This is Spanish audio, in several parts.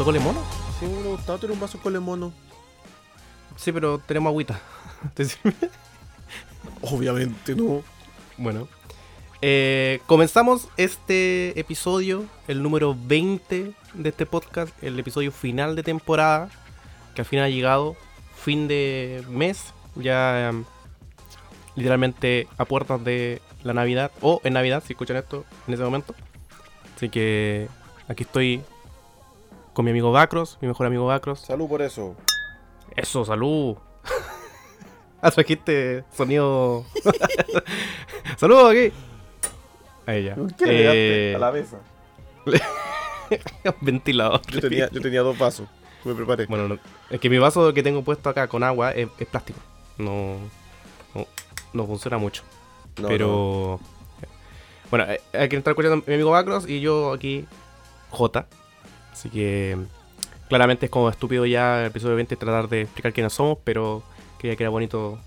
¿Te faltó colemono? Sí, me hubiera gustado tener un vaso con mono. Sí, pero tenemos agüita. ¿Te sirve? Obviamente no. Bueno. Eh, comenzamos este episodio, el número 20 de este podcast, el episodio final de temporada, que al final ha llegado, fin de mes, ya em, literalmente a puertas de la Navidad, o en Navidad, si escuchan esto en ese momento. Así que aquí estoy con mi amigo Bacros, mi mejor amigo Bacros. Salud por eso. Eso, salud. ah, trajiste sonido. Saludos aquí. Ahí ya. ¿Qué le Eh, a la mesa? Ventilador. Yo tenía, yo tenía dos vasos. Me preparé. Bueno, no- es que mi vaso que tengo puesto acá con agua es, es plástico. No, no, no funciona mucho. No, pero. Bueno, eh, hay que estar escuchando mi amigo Bacros y yo aquí, J. Así que. Claramente es como estúpido ya el episodio 20 tratar de explicar quiénes somos, pero creía que era bonito,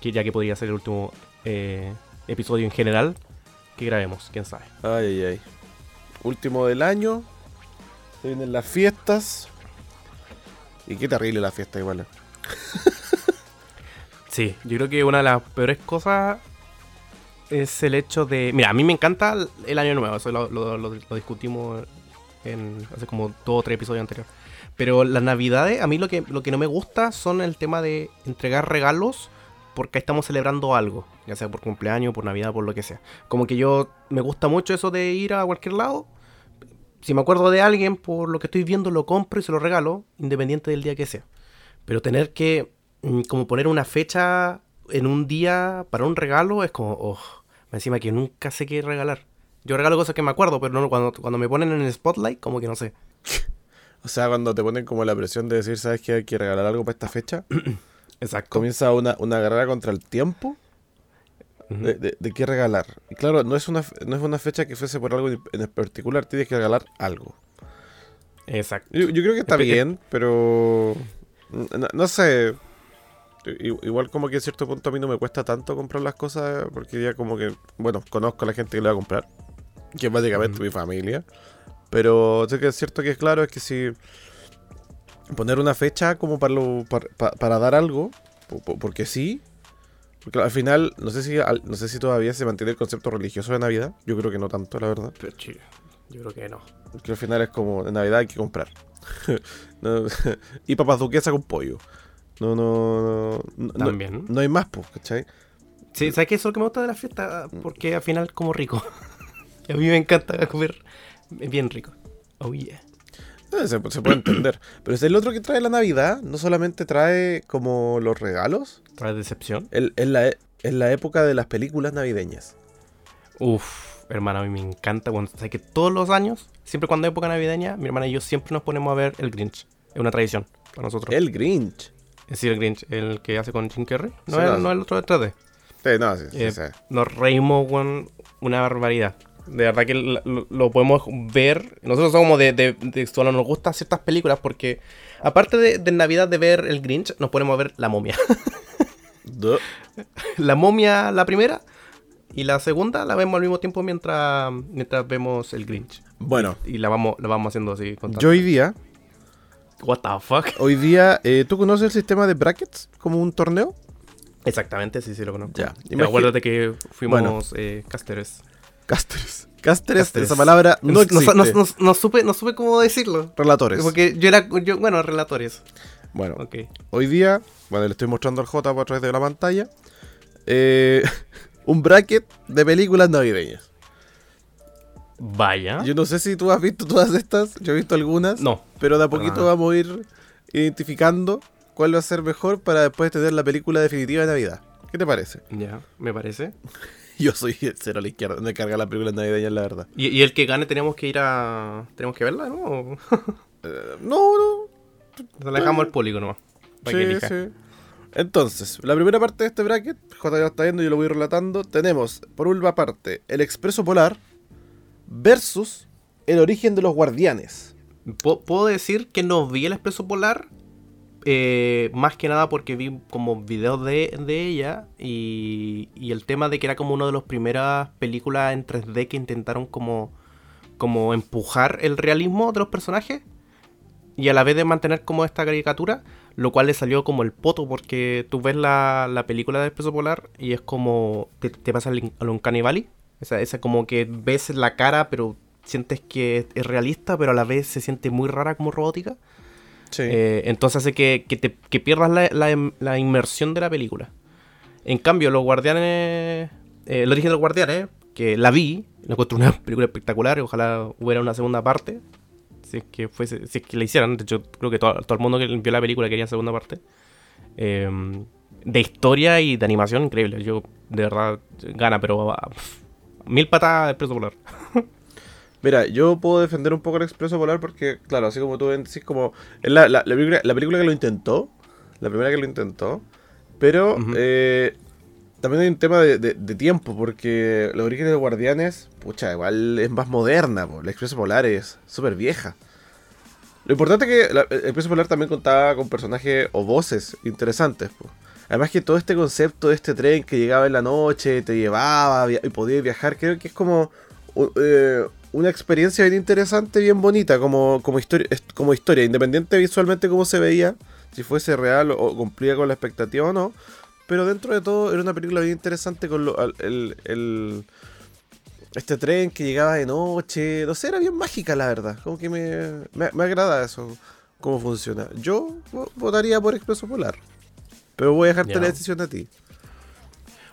que ya que podría ser el último eh, episodio en general que grabemos, quién sabe. Ay, ay, ay. Último del año. Se vienen las fiestas. Y qué terrible la fiesta igual. eh. Sí, yo creo que una de las peores cosas es el hecho de... Mira, a mí me encanta el- el año nuevo, eso lo, lo- lo- lo discutimos en hace como dos o tres episodios anteriores. Pero las navidades, a mí lo que, lo que no me gusta son el tema de entregar regalos porque estamos celebrando algo, ya sea por cumpleaños, por navidad, por lo que sea. Como que yo me gusta mucho eso de ir a cualquier lado. Si me acuerdo de alguien, por lo que estoy viendo, lo compro y se lo regalo, independiente del día que sea. Pero tener que mm, como poner una fecha en un día para un regalo es como, oh, encima que nunca sé qué regalar. Yo regalo cosas que me acuerdo, pero no, cuando, cuando me ponen en el spotlight, como que no sé. O sea, cuando te ponen como la presión de decir, ¿sabes que hay que regalar algo para esta fecha? Exacto. Comienza una, una carrera contra el tiempo de, de- de qué regalar. Y claro, no es, una, no es una fecha que fuese por algo en particular, tienes que regalar algo. Exacto. Yo, yo creo que está Espe- bien, pero no, no sé. Igual como que a cierto punto a mí no me cuesta tanto comprar las cosas porque ya como que, bueno, conozco a la gente que le va a comprar, que es básicamente Ujú. mi familia. Pero sé que es cierto que es claro, es que si poner una fecha como para, lo- para, pa- para dar algo, po- po- porque sí, porque al final, no sé, si, al- no sé si todavía se mantiene el concepto religioso de Navidad, yo creo que no tanto, la verdad. Pero sí, yo creo que no. Porque al final es como, en Navidad hay que comprar. No, y papas duquesa con pollo. No, no, no. no- También. No, hay más, pues, ¿cachai? Sí, ¿sabes qué? Eso es lo que me gusta de la fiesta, porque al final como rico. A mí me encanta comer bien rico. Oh yeah. Eh, Se, se puede entender. Pero es el otro que trae la Navidad, no solamente trae como los regalos, ¿Trae decepción? es la, la época de las películas navideñas. Uf, hermano, a mí me encanta. Cuando, ¿sabes que todos los años, siempre cuando hay época navideña, mi hermana y yo siempre nos ponemos a ver el Grinch. Es una tradición para nosotros. El Grinch. Es decir, el Grinch, el que hace con Jim Carrey. No, Sí, es, no. no el otro de 3D. Sí, no, sí, sí, Eh, sí. Nos reímos con una barbaridad. De verdad que lo, podemos ver. Nosotros somos de, de, solo nos gustan ciertas películas porque, aparte de, de Navidad de ver el Grinch, nos ponemos a ver La Momia. La Momia, la primera, y la segunda la vemos al mismo tiempo mientras, mientras vemos el Grinch. Bueno, Y la vamos, la vamos haciendo así. Yo hoy día, What the fuck? hoy día, eh, ¿tú conoces el sistema de brackets como un torneo? Exactamente, sí, sí lo conozco. Ya. Acuerdo de que fuimos Bueno. eh, casters. Cásteres. Cásteres, Cásteres. esa palabra no No, no- no- no supe, no supe cómo decirlo. Relatores. Porque yo era, yo, bueno, relatores. Bueno, hoy día, bueno, le estoy mostrando al J a través de la pantalla, eh, un bracket de películas navideñas. Vaya. Yo no sé si tú has visto todas estas, yo he visto algunas, No. pero de a poquito nada. vamos a ir identificando cuál va a ser mejor para después tener la película definitiva de Navidad. ¿Qué te parece? Ya, me parece. Yo soy el cero a la izquierda, me carga la película navideña, la verdad. ¿Y, y el que gane tenemos que ir a... ¿Tenemos que verla, no? Eh, no, no, la dejamos al público nomás. Para que Sí, elija. sí. Entonces, la primera parte de este bracket, J ya lo está viendo, yo lo voy relatando. Tenemos, por una parte, el Expreso Polar versus el origen de los guardianes. Pu- Puedo decir que no vi el Expreso Polar. Eh, más que nada porque vi como videos de, ella. Y, el tema de que era como una de las primeras películas en 3D que intentaron como, como empujar el realismo de los personajes. y a la vez de mantener como esta caricatura, lo cual le salió como el poto porque tú ves la, la película de Expreso Polar y es como te, te pasa a un Valley, esa, esa como que ves la cara pero sientes que es realista pero a la vez se siente muy rara como robótica. Eh, entonces hace que, que, pierdas la, la, inmersión de la película. En cambio, Los Guardianes, eh, El origen de los Guardianes, que la vi, la encontré una película espectacular, ojalá hubiera una segunda parte, si es que, fuese, si es que la hicieran, de hecho creo que todo, todo el mundo que vio la película quería segunda parte. Eh, de historia y de animación increíble, yo de verdad gana, pero uh, mil patadas de Expreso Polar. Mira, yo puedo defender un poco el Expreso Polar porque, claro, así como tú decís, como es la, la, la, película, la película que lo intentó, la primera que lo intentó, pero uh -huh. eh, también hay un tema de, de, de, tiempo, porque los orígenes de Guardianes, pucha, igual es más moderna, po. la Expreso Polar es súper vieja. Lo importante es que la, el Expreso Polar también contaba con personajes o voces interesantes. Po. Además que todo este concepto de este tren que llegaba en la noche, te llevaba y podía viajar, creo que es como... Eh, una experiencia bien interesante, bien bonita como, como, historia, como historia, independiente visualmente cómo se veía, si fuese real o cumplía con la expectativa o no. Pero dentro de todo era una película bien interesante con lo, el, el, este tren que llegaba de noche. No sé, era bien mágica la verdad. Como que me, me, me agrada eso, cómo funciona. Yo votaría por Expreso Polar. Pero voy a dejarte yeah. la decisión a ti.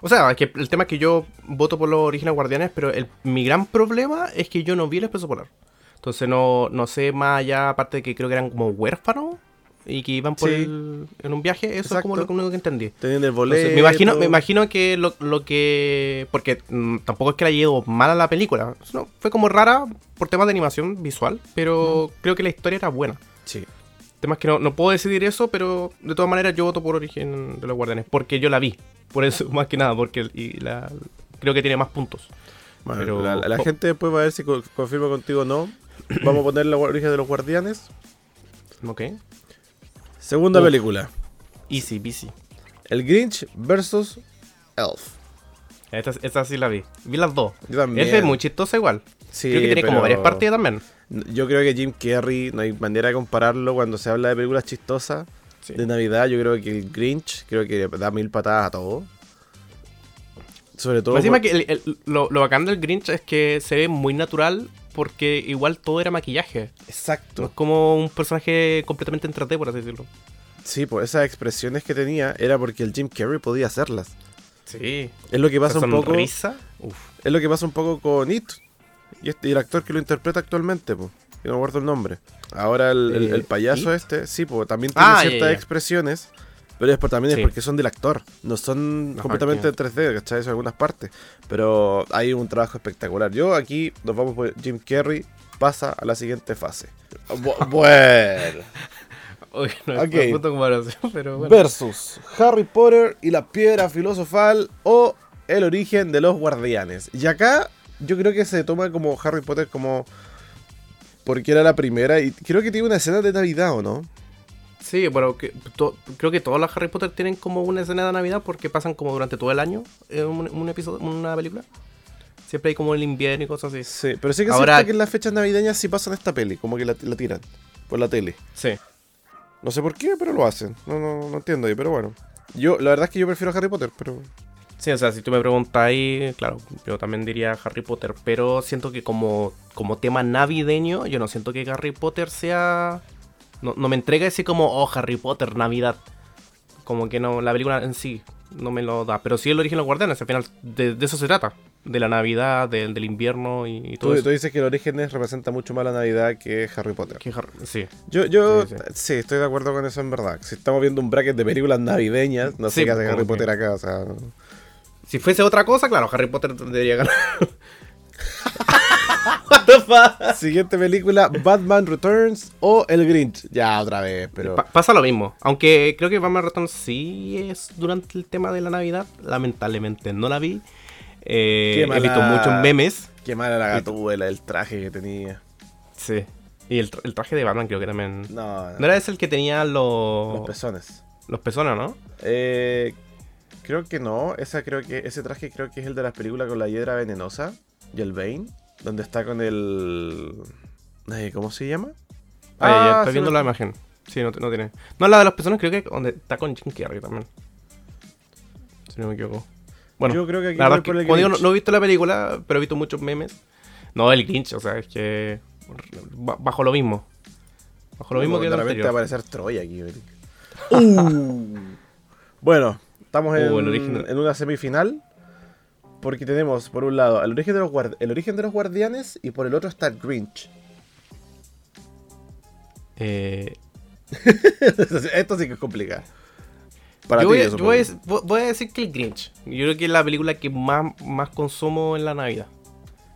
O sea, que el tema es que yo voto por los Orígenes Guardianes, pero el, mi gran problema es que yo no vi el Expreso Polar. Entonces no, no sé más allá, aparte de que creo que eran como huérfanos y que iban por sí. el, en un viaje, eso Exacto. es como lo único que entendí. Tenían el boleto. Entonces, me imagino, me imagino que lo, lo que. Porque mmm, tampoco es que la haya ido mal a la película. No, fue como rara por temas de animación visual, pero mm. creo que la historia era buena. Sí. Temas que no, no puedo decidir eso, pero de todas maneras yo voto por Origen de los Guardianes, porque yo la vi. Por eso, más que nada, porque y la, creo que tiene más puntos. Bueno, pero, la, la gente después va a ver si confirma contigo o no. Vamos a poner la origen de los guardianes. Ok. Segunda Uf. película. Easy, busy. El Grinch versus Elf. Esta, esta, sí la vi. Vi las dos. Esta es muy chistosa igual. Sí, creo que tiene como varias partidas también. Yo creo que Jim Carrey, no hay manera de compararlo cuando se habla de películas chistosas sí. de Navidad. Yo creo que el Grinch, creo que da mil patadas a todo. Sobre todo. Encima por... que el, el, lo, lo, bacán del Grinch es que se ve muy natural porque igual todo era maquillaje. Exacto. No es como un personaje completamente en 3D, por así decirlo. Sí, pues esas expresiones que tenía era porque el Jim Carrey podía hacerlas. Sí. Es lo que pasa un poco. Uf. Es lo que pasa un poco con It. Y, este, y el actor que lo interpreta actualmente, pues. Que no guardo el nombre. Ahora el, el, el payaso ¿It? este, sí, pues también tiene ah, ciertas yeah, yeah. expresiones. Pero es por, también sí. es porque son del actor. No son Ajá, completamente en 3D, ¿cachai? En algunas partes. Pero hay un trabajo espectacular. Yo aquí nos vamos por Jim Carrey. Pasa a la siguiente fase. bueno. Uy, no okay. comparación, pero bueno. Versus Harry Potter y la piedra filosofal o el origen de los guardianes. Y acá yo creo que se toma como Harry Potter como porque era la primera y creo que tiene una escena de Navidad, ¿o no? Sí, bueno, que, to, creo que todos los Harry Potter tienen como una escena de Navidad porque pasan como durante todo el año en un, un episodio, una película. Siempre hay como el invierno y cosas así. Sí, pero sí que Ahora, que en las fechas navideñas sí pasan esta peli, como que la, la, tiran por la tele. Sí. No sé por qué, pero lo hacen. No, no, no entiendo ahí, pero bueno. Yo, la verdad es que yo prefiero a Harry Potter, pero. Sí, o sea, si tú me preguntas ahí, claro, yo también diría Harry Potter, pero siento que como, como tema navideño, yo no siento que Harry Potter sea no, no me entrega ese como, oh, Harry Potter, Navidad. Como que no, la película en sí no me lo da. Pero sí el origen de los guardianes, al final de, de eso se trata. De la Navidad, de, del invierno y, y todo tú, eso. Tú dices que el origen representa mucho más la Navidad que Harry Potter. Que Harry, sí. Yo, yo sí, sí. sí, estoy de acuerdo con eso en verdad. Si estamos viendo un bracket de películas navideñas, no sé sí, qué hace Harry. Potter acá, o sea... Si fuese otra cosa, claro, Harry Potter debería ganar. Siguiente película, Batman Returns o El Grinch. Ya, otra vez, pero... Pa pasa lo mismo. Aunque creo que Batman Returns sí es durante el tema de la Navidad. Lamentablemente no la vi. Eh, mala... He visto muchos memes. Qué mala la gatuela, el traje que tenía. Sí. Y el, el, traje de Batman creo que también... No, no. ¿No era ese el que tenía los... Los pezones. Los pezones, ¿no? Eh... Creo que no, esa creo que ese traje creo que es el de las películas con la hiedra venenosa y el Bane. Donde está con el. ¿Cómo se llama? Ah, ya, ya, Ah, estoy viendo no- la imagen. Sí, no, no tiene. No, la de los pezones creo que donde está con Jim Carrey también. Si no me equivoco. Bueno, Yo creo que aquí la verdad voy que, por el como digo, no, he visto la película, pero he visto muchos memes. No, el Grinch, o sea, es que. ba- Bajo lo mismo. Bajo lo mismo que el de repente va a aparecer Troya aquí. Uh. bueno, estamos en, Uh, de- en una semifinal. Porque tenemos, por un lado, el origen, de los guard- el origen de los guardianes y por el otro está Grinch. Eh, Esto sí que es complicado. Para yo ti, voy, a, yo yo voy a- supongo. voy a decir que el Grinch. Yo creo que es la película que más, más consumo en la Navidad.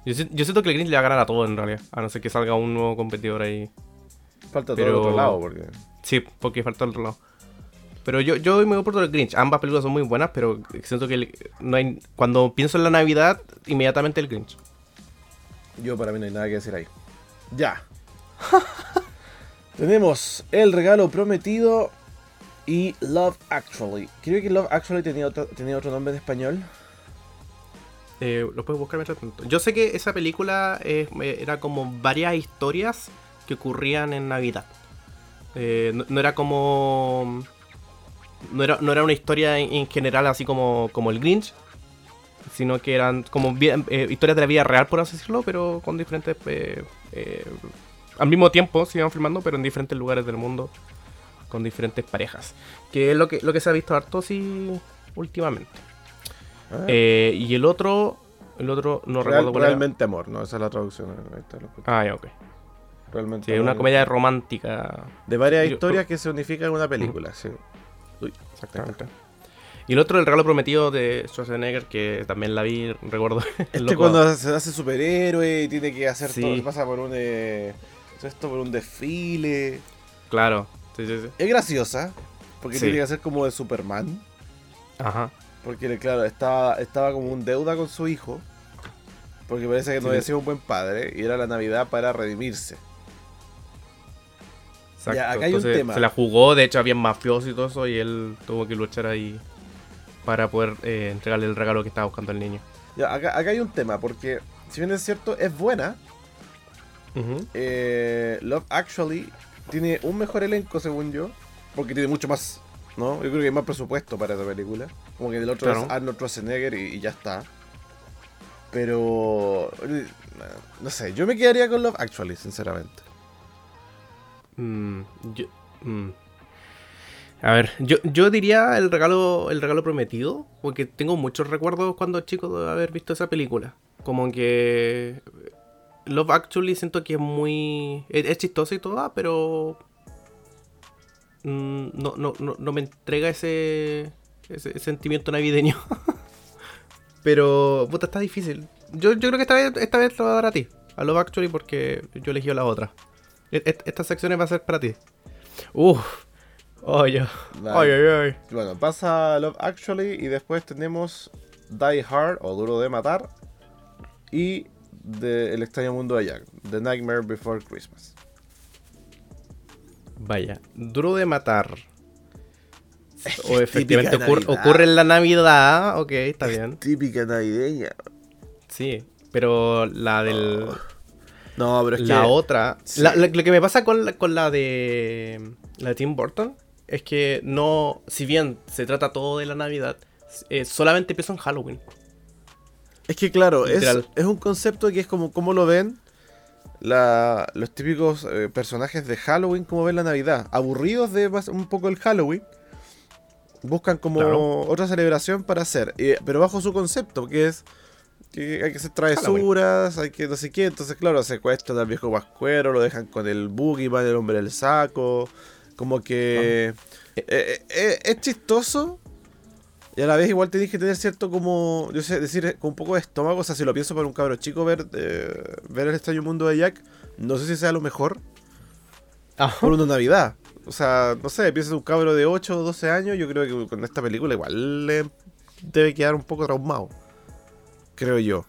Yo, si- yo siento que el Grinch le va a ganar a todo en realidad. A no ser que salga un nuevo competidor ahí. Falta todo el otro lado. Porque... Sí, porque falta el otro lado. Pero yo, yo me voy por el Grinch. Ambas películas son muy buenas, pero siento que el- no hay, cuando pienso en la Navidad, inmediatamente el Grinch. Yo para mí no hay nada que decir ahí. Ya. Tenemos El regalo prometido y Love Actually. Creo que Love Actually tenía otro, tenía otro nombre en español. Eh, lo puedes buscar mientras tanto. Yo sé que esa película eh, era como varias historias que ocurrían en Navidad. Eh, no, no era como. No era, no era una historia en, en general así como, como el Grinch, sino que eran como eh, historias de la vida real, por así decirlo, pero con diferentes. eh, eh, al mismo tiempo se iban filmando, pero en diferentes lugares del mundo, con diferentes parejas. Que es lo que, lo que se ha visto harto sí últimamente. Ah, Eh, y el otro, el otro no Real- recuerdo cuál era. realmente amor, no, esa es la traducción. Ah, ya, ok. Realmente Sí, es una amor. comedia romántica. De varias Yo- historias que se unifican en una película, sí. Uy, Exactamente. Y el otro, el regalo prometido de Schwarzenegger, que también la vi, recuerdo. Este loco- cuando se hace superhéroe y tiene que hacer Sí. todo, pasa por un eh, esto por un desfile. Claro. Sí, sí, sí. Es graciosa, porque Sí. tiene que hacer como de Superman. Ajá. Porque claro, estaba, estaba como un deuda con su hijo. Porque parece que no había sido un buen padre. Y era la Navidad para redimirse. Exacto. Ya, acá hay un Entonces, tema. Se la jugó, de hecho había mafiosos y todo eso, y él tuvo que luchar ahí para poder eh, entregarle el regalo que estaba buscando el niño. Ya, acá, acá hay un tema, porque si bien es cierto, es buena. Eh, Love Actually tiene un mejor elenco, según yo. Porque tiene mucho más. ¿No? Yo creo que hay más presupuesto para esa película. Como que el otro Claro. es Arnold Schwarzenegger y, y ya está. Pero. eh, No sé, yo me quedaría con Love Actually, sinceramente. Mm, mm. A ver, yo, yo diría el regalo, el regalo prometido, porque tengo muchos recuerdos cuando chico de haber visto esa película. Como que Love Actually siento que es muy... Es, es chistoso y todo, pero... mm, no, no, no, no me entrega ese, ese sentimiento navideño. pero, puta, está difícil. Yo, yo creo que esta vez, esta vez lo voy a dar a ti, a Love Actually, porque yo elegí la otra. E- e- Estas secciones va a ser para ti. Uf. Oye. Ay, ay. Bueno, pasa Love Actually y después tenemos Die Hard o Duro de Matar y de El extraño mundo de Jack, The Nightmare Before Christmas. Vaya. Duro de matar. O es efectivamente ocurre, en la Navidad. Ok, está bien. Típica navideña. Sí. Pero la del. No, pero es la que otra. sí. la- la- lo que me pasa con la, con la de. La de Tim Burton. Es que no. Si bien se trata todo de la Navidad. eh, solamente empieza en Halloween. es que claro, es, un concepto que es como cómo lo ven la- los típicos eh, personajes de Halloween, como ven la Navidad, aburridos de un poco el Halloween. Buscan como Claro. otra celebración para hacer, eh, pero bajo su concepto, que es que hay que hacer travesuras, hay que no sé qué. Entonces, claro, secuestran al viejo Pascuero, lo dejan con el Boogeyman, el hombre del saco. Como que eh, eh, eh, es chistoso. Y a la vez igual tenéis que tener cierto como, yo sé, decir, con un poco de estómago. O sea, si lo pienso para un cabro chico ver, ver el extraño mundo de Jack, no sé si sea lo mejor por una Navidad. O sea, no sé, piensas en un cabro de 8 o 12 años, yo creo que con esta película igual le debe quedar un poco traumado. Creo yo.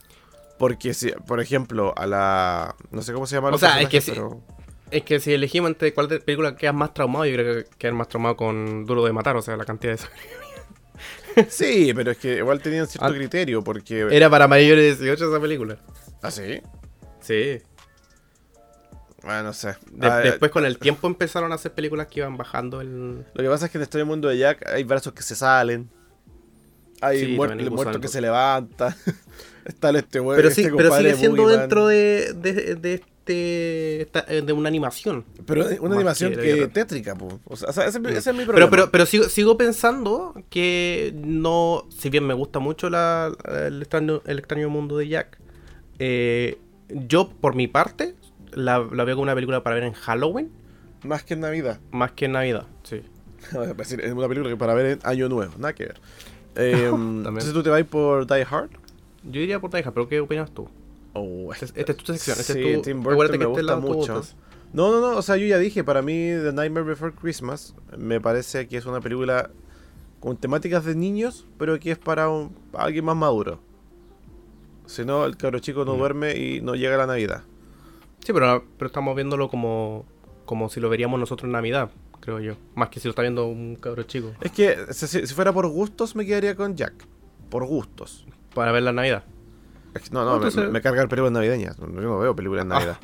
Porque si, por ejemplo, a la... No sé cómo se llama O sea, es que pero- Es que si elegimos entre cuál de película quedas más traumado, yo creo que quedar más traumado con Duro de Matar, o sea, la cantidad de sangre. Sí, pero es que igual tenían cierto Ah. criterio, porque... Era para mayores de 18 esa película. ¿Ah, sí? Sí. Bueno, no sé. De- Ah, después con el tiempo empezaron a hacer películas que iban bajando el... Lo que pasa es que en este mundo de Jack hay brazos que se salen. Hay Sí, el muerto que se levanta. Está el este güey. Pero, este sí, pero sigue siendo dentro de, de, de este esta- eh, de una animación. Pero una animación que que, tétrica. O sea, ese, ese es mi problema. Pero, pero, pero sigo, sigo pensando que no, si bien me gusta mucho la, el, extraño, el extraño mundo de Jack, eh, yo por mi parte la, la veo como una película para ver en Halloween Más que en Navidad. más que en Navidad. Sí. Es una película que para ver en Año Nuevo. Nada que ver. Eh, entonces tú te vas por Die Hard. Yo diría por Taija, pero ¿qué opinas tú? Oh, Esta esta es tu sección. Esta sí, es tu, Tim Burton me que este gusta mucho. No, no, no, o sea, yo ya dije, para mí The Nightmare Before Christmas me parece que es una película con temáticas de niños, pero que es para un- alguien más maduro. Si no, el cabro chico no Mm. duerme y no llega la Navidad. Sí, pero, pero estamos viéndolo como, como si lo veríamos nosotros en Navidad, creo yo. Más que si lo está viendo un cabro chico. Es que si, fuera por gustos me quedaría con Jack. Por gustos. Para ver la Navidad. No, no, me- Entonces- me, me cargan películas navideñas. Yo no veo películas en Ah. Navidad.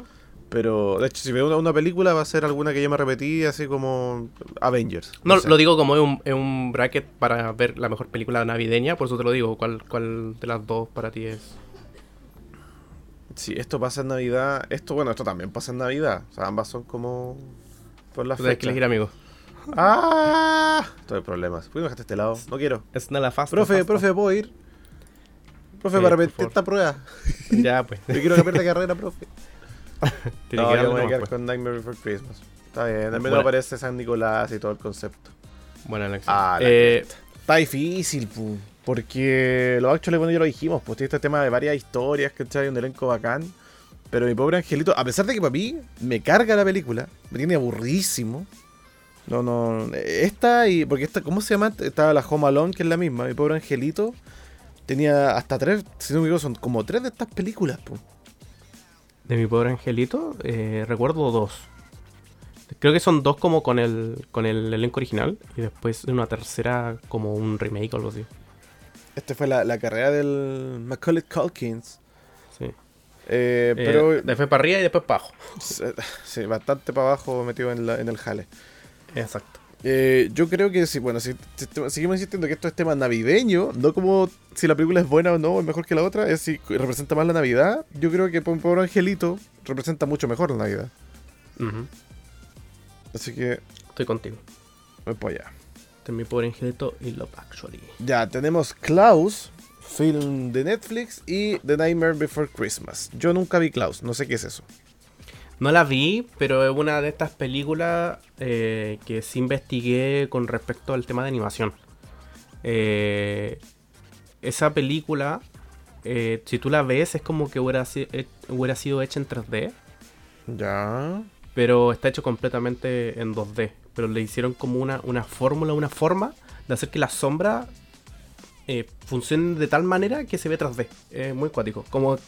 Pero, de hecho, si veo una, una película va a ser alguna que ya me repetí, así como Avengers. No, sé. lo digo como es un, un bracket para ver la mejor película navideña, por eso te lo digo. ¿Cuál, cuál de las dos para ti es? Si esto pasa en Navidad, esto, bueno, esto también pasa en Navidad. O sea, ambas son como por la tienes que fecha. elegir, amigo. ¡Ah! Estoy en problemas. ¿Por qué me dejaste este lado? No quiero. Es nada fácil. Profe, profe, ¿puedo ir? Profe, Sí, para repetir esta prueba. Ya, pues. Yo quiero que pierda carrera, profe. Tiene no, que yo voy a quedar pues. con Nightmare Before Christmas. Está bien, al menos aparece San Nicolás y todo el concepto. Buena elección. Ah, Eh, Está difícil, pu, porque los actuales, bueno, ya lo dijimos, pues tiene este tema de varias historias, ¿cachai? Un elenco bacán. Pero mi pobre angelito, a pesar de que para mí me carga la película, me tiene aburridísimo. No, no, esta y, porque esta, ¿cómo se llama? Estaba la Home Alone, que es la misma. Mi pobre angelito tenía hasta tres, si no me equivoco, son como tres de estas películas, pu. de mi pobre angelito, eh, recuerdo dos. Creo que son dos como con el, con el elenco original y después una tercera como un remake o algo así. Esta fue la, la carrera del Macaulay Culkins. Sí. Eh, Eh, después para arriba y después para abajo. sí, bastante para abajo metido en, la- en el jale. Exacto. Eh, yo creo que sí, bueno, si, seguimos insistiendo que esto es tema navideño, no como si la película es buena o no, o es mejor que la otra, es si representa más la Navidad. Yo creo que Pobre Pobre Angelito representa mucho mejor la Navidad. Así que Estoy contigo. voy para allá. Este es mi pobre angelito y Love Actually. Ya, tenemos Klaus, film de Netflix, y The Nightmare Before Christmas. Yo nunca vi Klaus, no sé qué es eso. No la vi, pero es una de estas películas eh, que sí investigué con respecto al tema de animación. Eh, esa película, eh, si tú la ves, es como que hubiera, si- hubiera sido hecha en 3D, Ya. pero está hecho completamente en 2D. Pero le hicieron como una, una fórmula, una forma de hacer que la sombra eh, funcione de tal manera que se ve 3D. Es muy cuático. Como,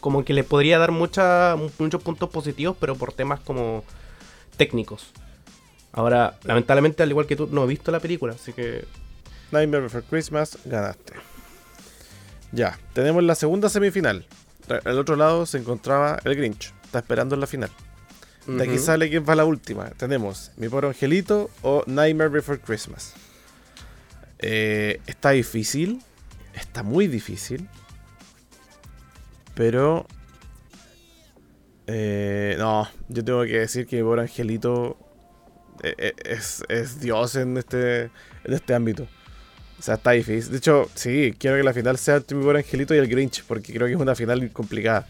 como que le podría dar mucha, muchos puntos positivos, pero por temas como técnicos. Ahora, lamentablemente, al igual que tú, no he visto la película, así que Nightmare Before Christmas, ganaste. Ya, tenemos la segunda semifinal. Al otro lado se encontraba el Grinch. Está esperando en la final. De aquí sale quién va la última. Tenemos Mi Pobre Angelito o Nightmare Before Christmas. Eh, está difícil. Está muy difícil. Pero... eh, no, yo tengo que decir que Mi Pobre Angelito eh, es, es Dios en este, en este ámbito. O sea, está difícil. De hecho, sí, quiero que la final sea entre Mi Pobre Angelito y el Grinch, porque creo que es una final complicada.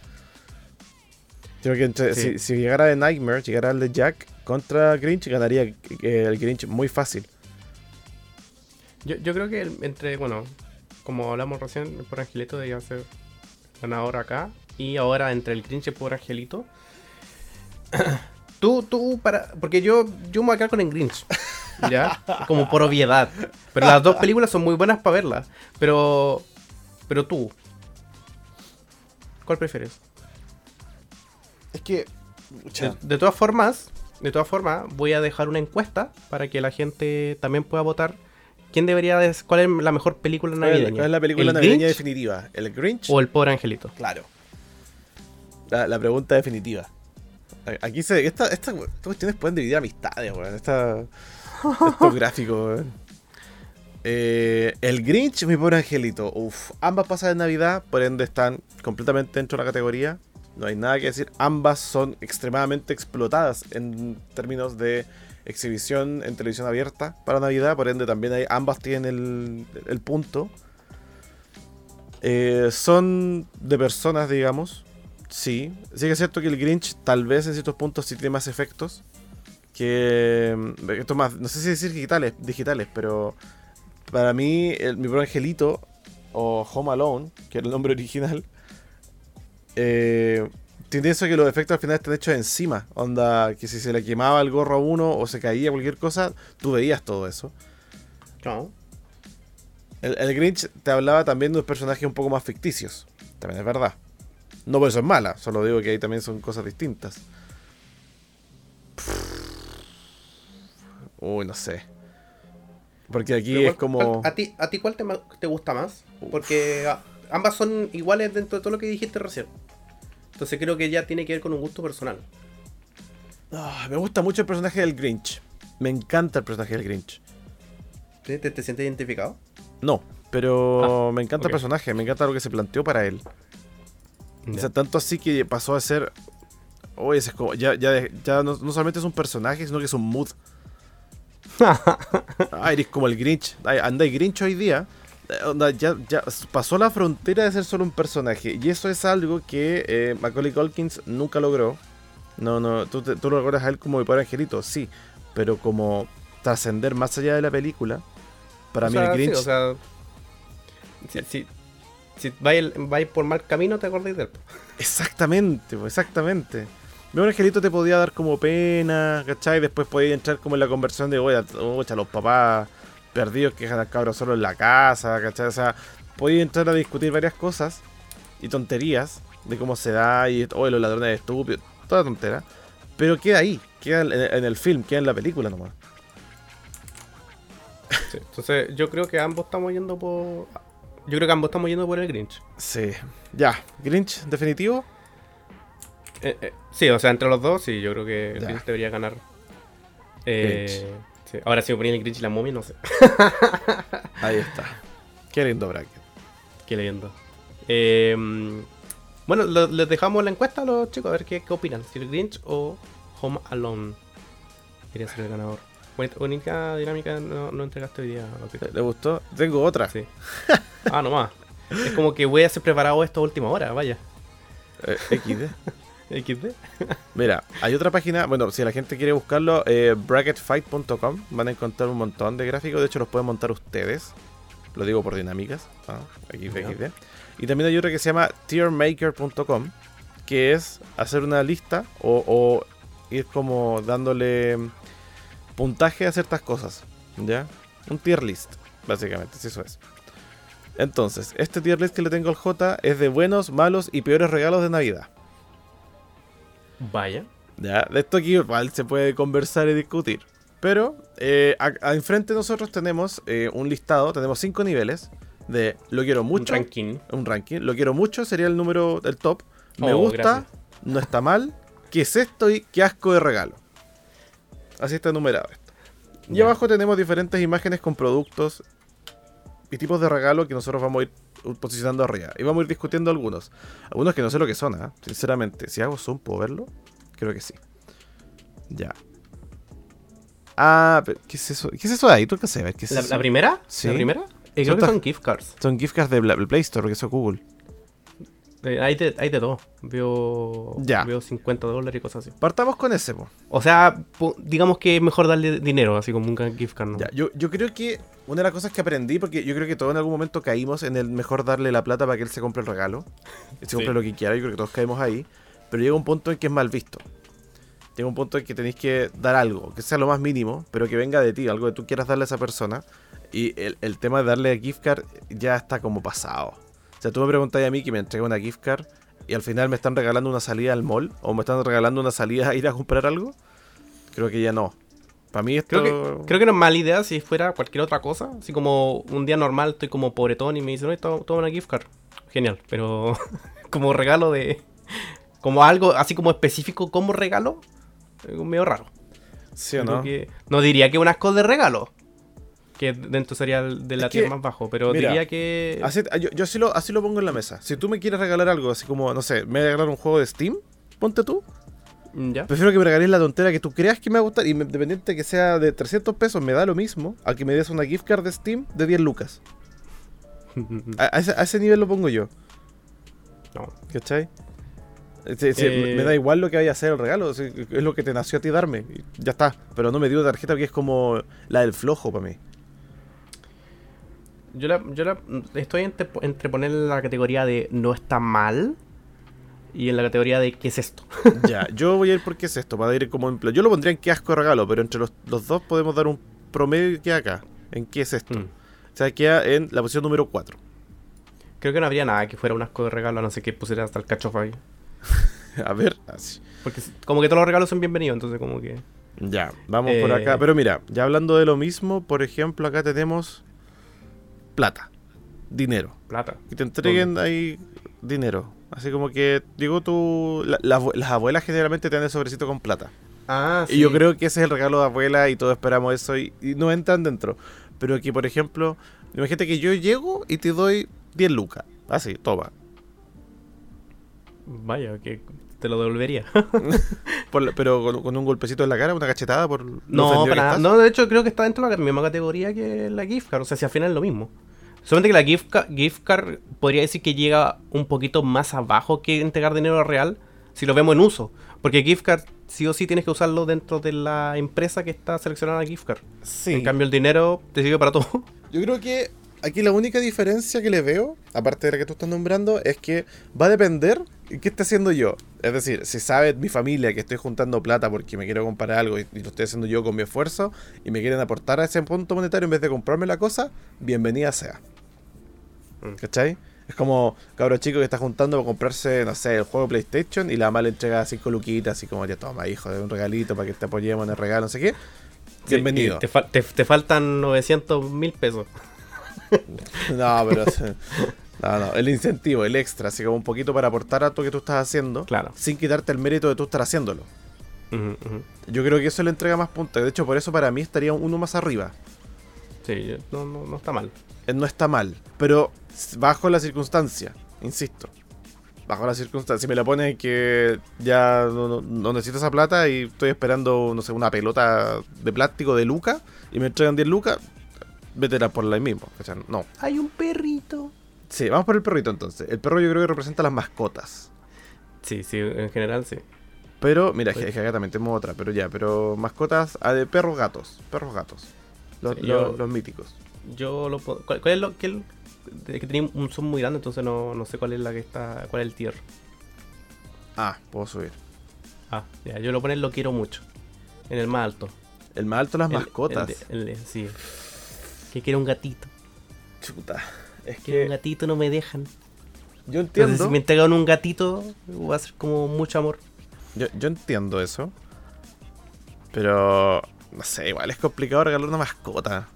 Creo que entre- Sí. si, si llegara de Nightmare, llegara el de Jack contra Grinch, ganaría el Grinch muy fácil. Yo, yo creo que entre, bueno, como hablamos recién, el pobre angelito debería ser ganador acá. Y ahora entre el Grinch y el pobre angelito. tú, tú, para. Porque yo, yo me voy a quedar con el Grinch. ¿Ya? Como por obviedad. Pero las dos películas son muy buenas para verlas. Pero. Pero tú. ¿Cuál prefieres? Es que. De, de todas formas, de todas formas, voy a dejar una encuesta para que la gente también pueda votar. ¿Quién debería de- cuál es la mejor película ¿Cuál es- navideña? cuál es la película ¿El navideña Grinch definitiva? ¿El Grinch? o el pobre angelito? Claro. La, la pregunta definitiva. Aquí se. Esta, esta, estas cuestiones pueden dividir amistades, weón. Estos gráficos, weón. Eh, el Grinch, mi pobre angelito. Uf, ambas pasan de Navidad, por ende están completamente dentro de la categoría. No hay nada que decir. Ambas son extremadamente explotadas en términos de exhibición en televisión abierta para Navidad. Por ende, también hay, ambas tienen el, punto. Eh, son de personas, digamos. Sí. Sí que es cierto que el Grinch tal vez en ciertos puntos sí tiene más efectos. Que... mm, Esto más, no sé si decir digitales, digitales pero para mí mi bro angelito o Home Alone, que era el nombre original, eh, tiene eso que los efectos al final están hechos encima. Onda, que si se le quemaba el gorro a uno o se caía cualquier cosa, tú veías todo eso. No. El, el Grinch te hablaba también de unos personajes un poco más ficticios. También es verdad. No por eso es mala, solo digo que ahí también son cosas distintas. Uy, no sé. Porque aquí es ¿cuál- como... ¿A ti, ¿A ti cuál te, gusta más? Porque ambas son iguales dentro de todo lo que dijiste recién. Entonces creo que ya tiene que ver con un gusto personal. Ah, me gusta mucho el personaje del Grinch. Me encanta el personaje del Grinch. ¿Te, te, te sientes identificado? No, pero Ah, me encanta el personaje, me encanta lo que se planteó para él. O sea, tanto así que pasó a ser. Oye, ese es como. Ya, ya, ya no, no solamente es un personaje, sino que es un mood. Ah, eres como el Grinch. Anda, y Grinch hoy día. Eh, onda, ya, ya pasó la frontera de ser solo un personaje. Y eso es algo que eh, Macaulay Culkins nunca logró. No, no, tú, te- tú lo recuerdas a él como mi pobre angelito, sí. Pero como trascender más allá de la película. Para O mí sea, el sí, Grinch. o sea, si, si, si vais, vais por mal camino, te acordáis de él. Exactamente, exactamente. Mi buen angelito te podía dar como pena, ¿cachai? Después podía entrar como en la conversión de, oye, oye, los papás perdidos que dejan al cabro solo en la casa, ¿cachai? O sea, podía entrar a discutir varias cosas y tonterías de cómo se da y, oye, los ladrones estúpidos, toda tontera. Pero queda ahí, queda en, el film, queda en la película nomás. Sí, Entonces yo creo que ambos estamos yendo por... Yo creo que ambos estamos yendo por el Grinch. Sí. Ya, Grinch, definitivo. Eh, eh, sí, o sea, entre los dos, sí, yo creo que el. Grinch debería ganar. Eh, sí. Ahora si me ponía el Grinch y la momia, no sé. Ahí está. Qué lindo bracket. Qué leyendo. Eh, bueno, lo- les dejamos la encuesta a los chicos a ver qué, qué opinan. Si el Grinch o Home Alone quería ser el ganador. Bonita dinámica no, no entregaste hoy día. ¿Le gustó? Tengo otra. Sí. Ah, nomás. Es como que voy a hacer preparado esto a última hora, vaya. Eh, XD. XD. Mira, hay otra página, bueno, si la gente quiere buscarlo, eh, bracketfight.com, van a encontrar un montón de gráficos, de hecho los pueden montar ustedes, lo digo por dinámicas, ah, XD. XD. Y también hay otra que se llama tiermaker.com, que es hacer una lista o, o ir como dándole puntaje a ciertas cosas, ¿ya? Un tier list, básicamente, si eso es. Entonces, este tier list que le tengo al J es de buenos, malos y peores regalos de Navidad. Vaya. Ya, de esto aquí igual se puede conversar y discutir. Pero eh, a, a- enfrente nosotros tenemos eh, un listado, tenemos cinco niveles de lo quiero mucho, Un ranking. un ranking, lo quiero mucho sería el número del top, me Oh, gusta, gracias. no está mal, qué es esto y qué asco de regalo. Así está numerado esto. Y abajo tenemos diferentes imágenes con productos y tipos de regalo que nosotros vamos a ir posicionando arriba. Y vamos a ir discutiendo algunos. Algunos que no sé lo que son, ¿ah? sinceramente. Si hago zoom, ¿puedo verlo? Creo que sí. Ya. Ah, pero ¿qué es eso? ¿Qué es eso de ahí? ¿Tú qué sabes? ¿Qué es ¿La, eso? la primera? Sí. ¿La primera? Eh, creo Son que son gift cards. Son gift cards de Play Store, eso es Google. Eh, hay, de, hay de todo. Veo, Ya. veo 50 dólares y cosas así. Partamos con ese, po. O sea, digamos que es mejor darle dinero, así como un gift card. ¿no? Ya, yo, yo creo que una de las cosas que aprendí, porque yo creo que todos en algún momento caímos en el mejor darle la plata para que él se compre el regalo. Y se Sí. compre lo que quiera, yo creo que todos caemos ahí. Pero llega un punto en que es mal visto. Llega un punto en que tenéis que dar algo, que sea lo más mínimo, pero que venga de ti, algo que tú quieras darle a esa persona. Y el, el tema de darle gift card ya está como pasado. O sea, tú me preguntas a mí que me entrega una gift card y al final me están regalando una salida al mall o me están regalando una salida a ir a comprar algo. Creo que ya no. Para mí esto... Creo que, creo que no es mala idea si fuera cualquier otra cosa. Así como un día normal estoy como pobretón y me dicen, oye, toma, una gift card. Genial, pero como regalo de como algo así como específico como regalo, es medio raro. ¿Sí o no? que- no diría que un asco de regalo. Que dentro sería de la Es que, tier más bajo, pero mira, diría que. Así- yo yo así, lo, así lo pongo en la mesa. Si tú me quieres regalar algo, así como, no sé, me voy a regalar un juego de Steam, ponte tú. ¿Ya? Prefiero que me regales la tontera que tú creas que me va a gustar, independiente de que sea de 300 pesos, me da lo mismo, a que me des una gift card de Steam de 10 lucas. A, a ese, a ese nivel lo pongo yo, No. ¿cachai? Sí, sí, Eh, Me da igual lo que vaya a ser el regalo, es lo que te nació a ti darme, ya está. Pero no me dio tarjeta que es como la del flojo para mí. Yo, la, yo la, estoy entre, entre poner en la categoría de no está mal y en la categoría de qué es esto. Ya, yo voy a ir por qué es esto, para ir como en plan- Yo lo pondría en qué asco de regalo, pero entre los, los dos podemos dar un promedio que acá. ¿En qué es esto? Mm. O sea, queda en la posición número 4. Creo que no habría nada que fuera un asco de regalo, a no sé que pusiera hasta el cachofa ahí. A ver, así. Porque s- como que todos los regalos son bienvenidos, entonces como que... Ya, vamos por Eh. acá. Pero mira, ya hablando de lo mismo, por ejemplo, acá tenemos plata, dinero. Plata. Que te entreguen ahí dinero. Así como que, digo tú, la- las abuelas generalmente te dan el sobrecito con plata. Ah, Y yo creo que ese es el regalo de abuela y todos esperamos eso y, y no entran dentro. Pero aquí, por ejemplo, imagínate que yo llego y te doy 10 lucas. Así, toma. Vaya, que te lo devolvería. Por pero con, con un golpecito en la cara, una cachetada por no, para. No, de hecho creo que está dentro de la misma categoría que la gift card. O sea, si al final es lo mismo. Solamente que la gift, ca- gift card podría decir que llega un poquito más abajo que entregar dinero real si lo vemos en uso. Porque gift card sí o sí tienes que usarlo dentro de la empresa que está seleccionada la gift card. Sí. En cambio el dinero te sirve para todo. Yo creo que aquí la única diferencia que le veo, aparte de la que tú estás nombrando, es que va a depender en qué esté haciendo yo. Es decir, si sabe mi familia que estoy juntando plata porque me quiero comprar algo y lo estoy haciendo yo con mi esfuerzo y me quieren aportar a ese punto monetario en vez de comprarme la cosa, bienvenida sea. Mm. ¿Cachai? Es como cabro chico que está juntando para comprarse, no sé, el juego PlayStation y la mamá le entrega cinco luquitas, así como ya toma, hijo, de un regalito para que te apoyemos en el regalo, no sé qué. Bienvenido. Te, te- te faltan 900 mil pesos. No, pero. No, no, el incentivo, el extra, así como un poquito para aportar a lo que tú estás haciendo, Claro. sin quitarte el mérito de tú estar haciéndolo. Yo creo que eso le entrega más puntos. De hecho, por eso para mí estaría uno más arriba. Sí, no, no, no está mal. Eh, No está mal, pero bajo la circunstancia, insisto. Bajo la circunstancia. Si me la pone que ya no, no- no necesito esa plata y estoy esperando, no sé, una pelota de plástico de Luca y me entregan 10 lucas, vete por la mismo. ¿cachai? No. Hay un perrito. Sí, vamos por el perrito entonces. El perro yo creo que representa las mascotas. Sí, sí, en general sí. Pero, mira, Pues- es que acá también tenemos otra, pero ya, pero mascotas ah, de perros gatos. Perros gatos. Los, Sí, los- yo- los míticos. Yo lo puedo. ¿Cuál, cuál es lo que el- es que tenía un zoom muy grande, entonces no, no sé cuál es la que está. cuál es el tier. Ah, puedo subir. Ah, ya, yo lo poner lo quiero mucho. En el más alto. El más alto las El- mascotas. el el sí. Que quiero un gatito. Chuta. Es Quiero un que gatito, no me dejan. yo Entonces, entiendo. si me entregan un gatito, va a ser como mucho amor. Yo, yo entiendo eso. Pero. No sé, igual es complicado regalar una mascota.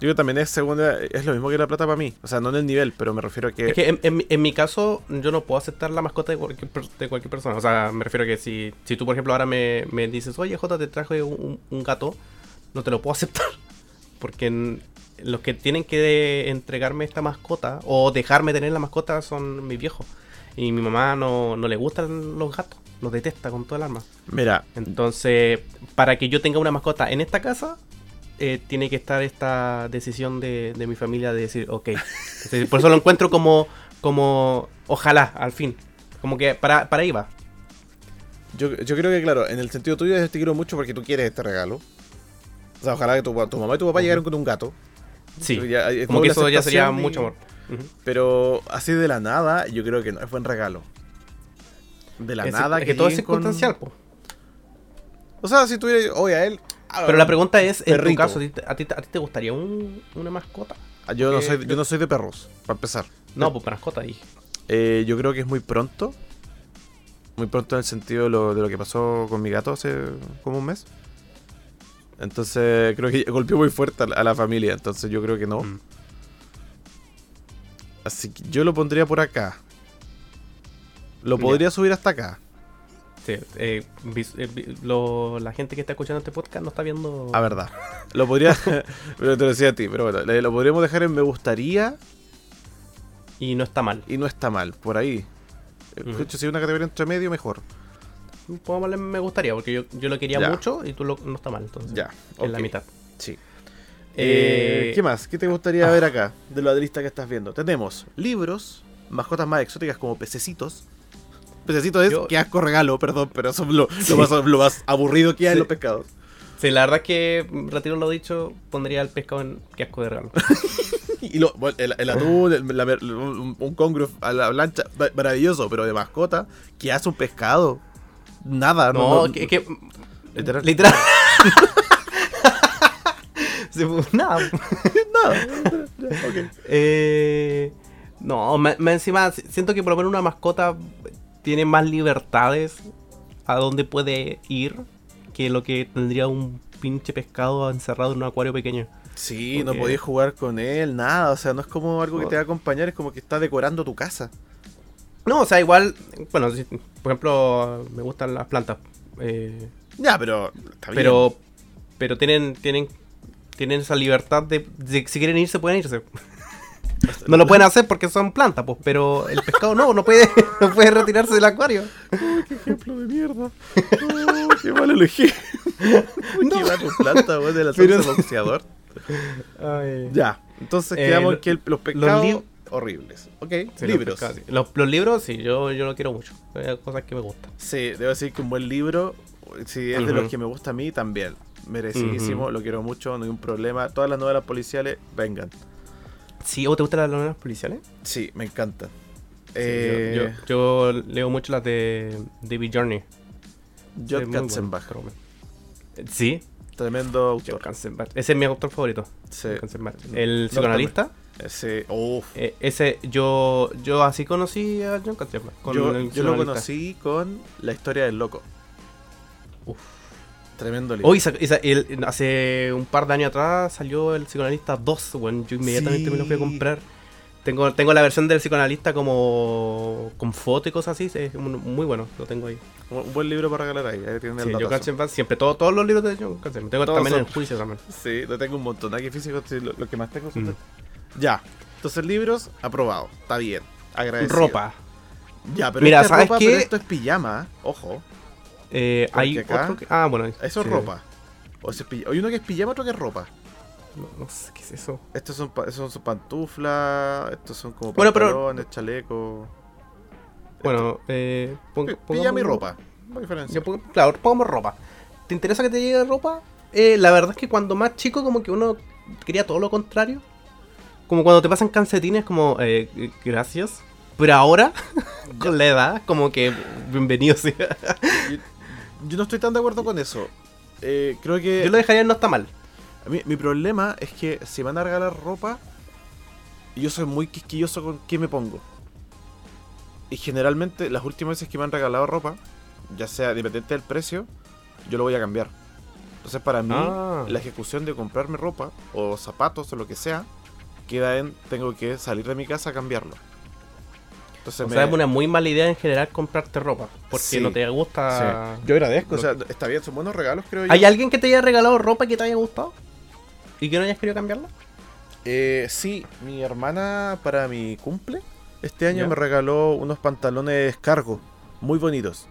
Yo también es segunda. Es lo mismo que la plata para mí. O sea, no en el nivel, pero me refiero a que. Es que en, en en mi caso, yo no puedo aceptar la mascota de cualquier, de cualquier persona. O sea, me refiero a que si, si tú, por ejemplo, ahora me, me dices, oye, Jota, te traje un, un gato, no te lo puedo aceptar. Porque los que tienen que entregarme esta mascota o dejarme tener la mascota son mis viejos. Y mi mamá no, no le gustan los gatos, los detesta con toda el alma. Mira, Entonces, para que yo tenga una mascota en esta casa, eh, tiene que estar esta decisión de, de mi familia de decir, ok. Entonces, por eso lo encuentro como, como, ojalá, al fin. Como que para, para ahí va. yo, yo creo que, claro, en el sentido tuyo te quiero mucho porque tú quieres este regalo. O sea, ojalá que tu, tu mamá y tu papá llegaran con un gato. Sí, ya- es como que eso ya sería y- mucho amor. Pero así de la nada, yo creo que no es buen regalo. De la Es- nada es que todo es con- circunstancial, po. O sea, si tuviera. Oye, a él. Pero la pregunta es, en tu caso, ¿a ti, a ti- a ti te gustaría un- una mascota? ah, Yo no, soy, yo no soy de perros, para empezar. No, pues mascota dije. Eh, yo creo que es muy pronto. Muy pronto en el sentido de lo, de lo que pasó con mi gato hace como un mes. Entonces creo que golpeó muy fuerte a la, a la familia. Entonces yo creo que no. Mm. Así que yo lo pondría por acá. Lo podría subir hasta acá. Sí, eh, eh, lo- la gente que está escuchando este podcast no está viendo. A verdad. Lo podría. pero te lo decía a ti, pero bueno, lo podríamos dejar en me gustaría Y no está mal. y no está mal, por ahí. De Ujú. hecho, si hay una categoría entre medio, mejor. Pongámosle me gustaría, porque yo, yo lo quería Ya. mucho y tú lo, no está mal. Entonces, Ya. en la mitad. Sí. Eh, ¿Qué más? ¿Qué te gustaría ver acá de la lista que estás viendo? Tenemos libros, mascotas más exóticas como pececitos. Pececitos es Yo- que asco regalo, perdón, pero son lo, lo más, lo más aburrido que hay en Sí. los pescados. Sí, la verdad es que, mm, retiro lo dicho, pondría el pescado en qué asco de regalo. Y lo, bueno, el, el atún, el- la- un, un congrio a la plancha, ma- maravilloso, pero de mascota, ¿qué hace un pescado? Nada, no. No, no- que, que- Literal. Literal. Sí, pues, nada. nada. Ya, ok. Eh, no, más encima si- siento que por lo menos una mascota tiene más libertades a dónde puede ir que lo que tendría un pinche pescado encerrado en un acuario pequeño. Sí, no podías jugar con él, nada. O sea, no es como algo que te va a acompañar, es como que está decorando tu casa. No, o sea, igual, bueno, si- por ejemplo, me gustan las plantas. eh, Ya, pero está bien. pero pero tienen tienen tienen esa libertad de, de si quieren irse pueden irse. No lo pueden hacer porque son plantas, pues, pero el pescado no, no puede, no puede retirarse del acuario. qué ejemplo de mierda. Oh, qué mal elegí. Qué mal tu planta, weón, de la Pero- boxeador. Ay. Ya, entonces Eh, quedamos lo- que el- los pescados horribles. Ok, Sí, los libros. pescados, sí. Los, los libros, sí, yo, yo lo quiero mucho. Hay cosas que me gustan. Sí, debo decir que un buen libro, si es de Ujú. los que me gusta a mí, también. Merecidísimo, Ujú. lo quiero mucho, no hay un problema. Todas las novelas policiales, vengan. Sí, ¿o te gustan las novelas policiales? Sí, me encantan. Sí, Eh, yo, yo, yo leo mucho las de David Journey. Bueno, Katzenbach, bueno. Eh, Sí, tremendo autor. Katzenbach. Ese es mi autor favorito. Sí. El psicoanalista. Ese, uf. eh, ese, yo, yo así conocí a John Katzenbach. con Yo, yo lo conocí con La historia del loco. Uf. Tremendo libro. Hoy hace un par de años atrás salió el psicoanalista 2, bueno, yo inmediatamente me lo fui a comprar. Tengo, tengo la versión del psicoanalista como con foto y cosas así, es muy bueno, lo tengo ahí. Un buen libro para regalar ahí. Ahí tienen Sí, el. Katzenbach, siempre, todo- todos los libros de John. Tengo Todos también son- el juicio también. Sí, lo tengo un montón. Aquí físico, lo, lo que más tengo son. Mm. de- Ya. Entonces, libros, aprobado. Está bien. Agradecido. Ropa. Ya, pero Mira, esta ¿sabes ropa, qué? pero esto es pijama. Ojo. Eh, hay acá- otro que... Ah, bueno. Eso es ropa. O sea, hay uno que es pijama, otro que es ropa. No, no sé qué es eso. Estos son, pa- esos son pantuflas, estos son como Bueno, pero- pantalones, chalecos. Bueno, eh... pon- Pi- pongamos Pijama y ropa. No diferencia. Claro, pongamos ropa. ¿Te interesa que te llegue ropa? Eh, la verdad es que cuando más chico como que uno quería todo lo contrario. Como cuando te pasan calcetines como, eh, eh, gracias. Pero ahora, con la edad, como que bienvenido sea. Yo no estoy tan de acuerdo con eso. Eh, creo que. Yo lo dejaría no está mal. A mí- mi problema es que si van a regalar ropa, yo soy muy quisquilloso con qué me pongo. Y generalmente, las últimas veces que me han regalado ropa, ya sea dependiente del precio, yo lo voy a cambiar. Entonces, para mí, Ah. la ejecución de comprarme ropa o zapatos o lo que sea, queda en tengo que salir de mi casa a cambiarlo. Entonces, O me- sea, es una muy mala idea en general comprarte ropa. Porque Sí. no te gusta... Sí. Yo agradezco, o sea, está bien, son buenos regalos, creo yo. ¿Hay alguien que te haya regalado ropa que te haya gustado? ¿Y que no hayas querido cambiarla? Eh, sí, mi hermana para mi cumple este año me regaló unos pantalones cargo, muy bonitos.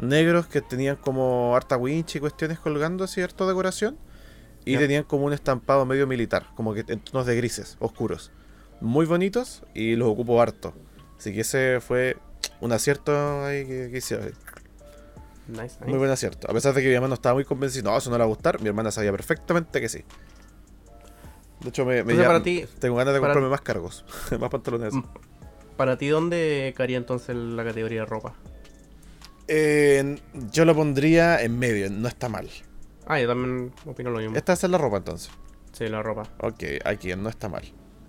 Negros que tenían como harta winch y cuestiones colgando, cierto decoración. Y tenían como un estampado medio militar, como que en tonos de grises, oscuros. Muy bonitos y los ocupo harto. Así que ese fue un acierto ahí que, hoy. Nice, nice. Muy buen acierto. A pesar de que mi mamá no estaba muy convencida, no, eso no le va a gustar, mi hermana sabía perfectamente que sí. De hecho, me, me para ti, tengo ganas de comprarme más cargos, más pantalones. Mm. para ti, ¿dónde caería entonces la categoría de ropa? Eh, yo lo pondría en medio, no está mal. Ah, yo también opino lo mismo. Esta es la ropa entonces. Sí, la ropa. Ok, aquí no está mal.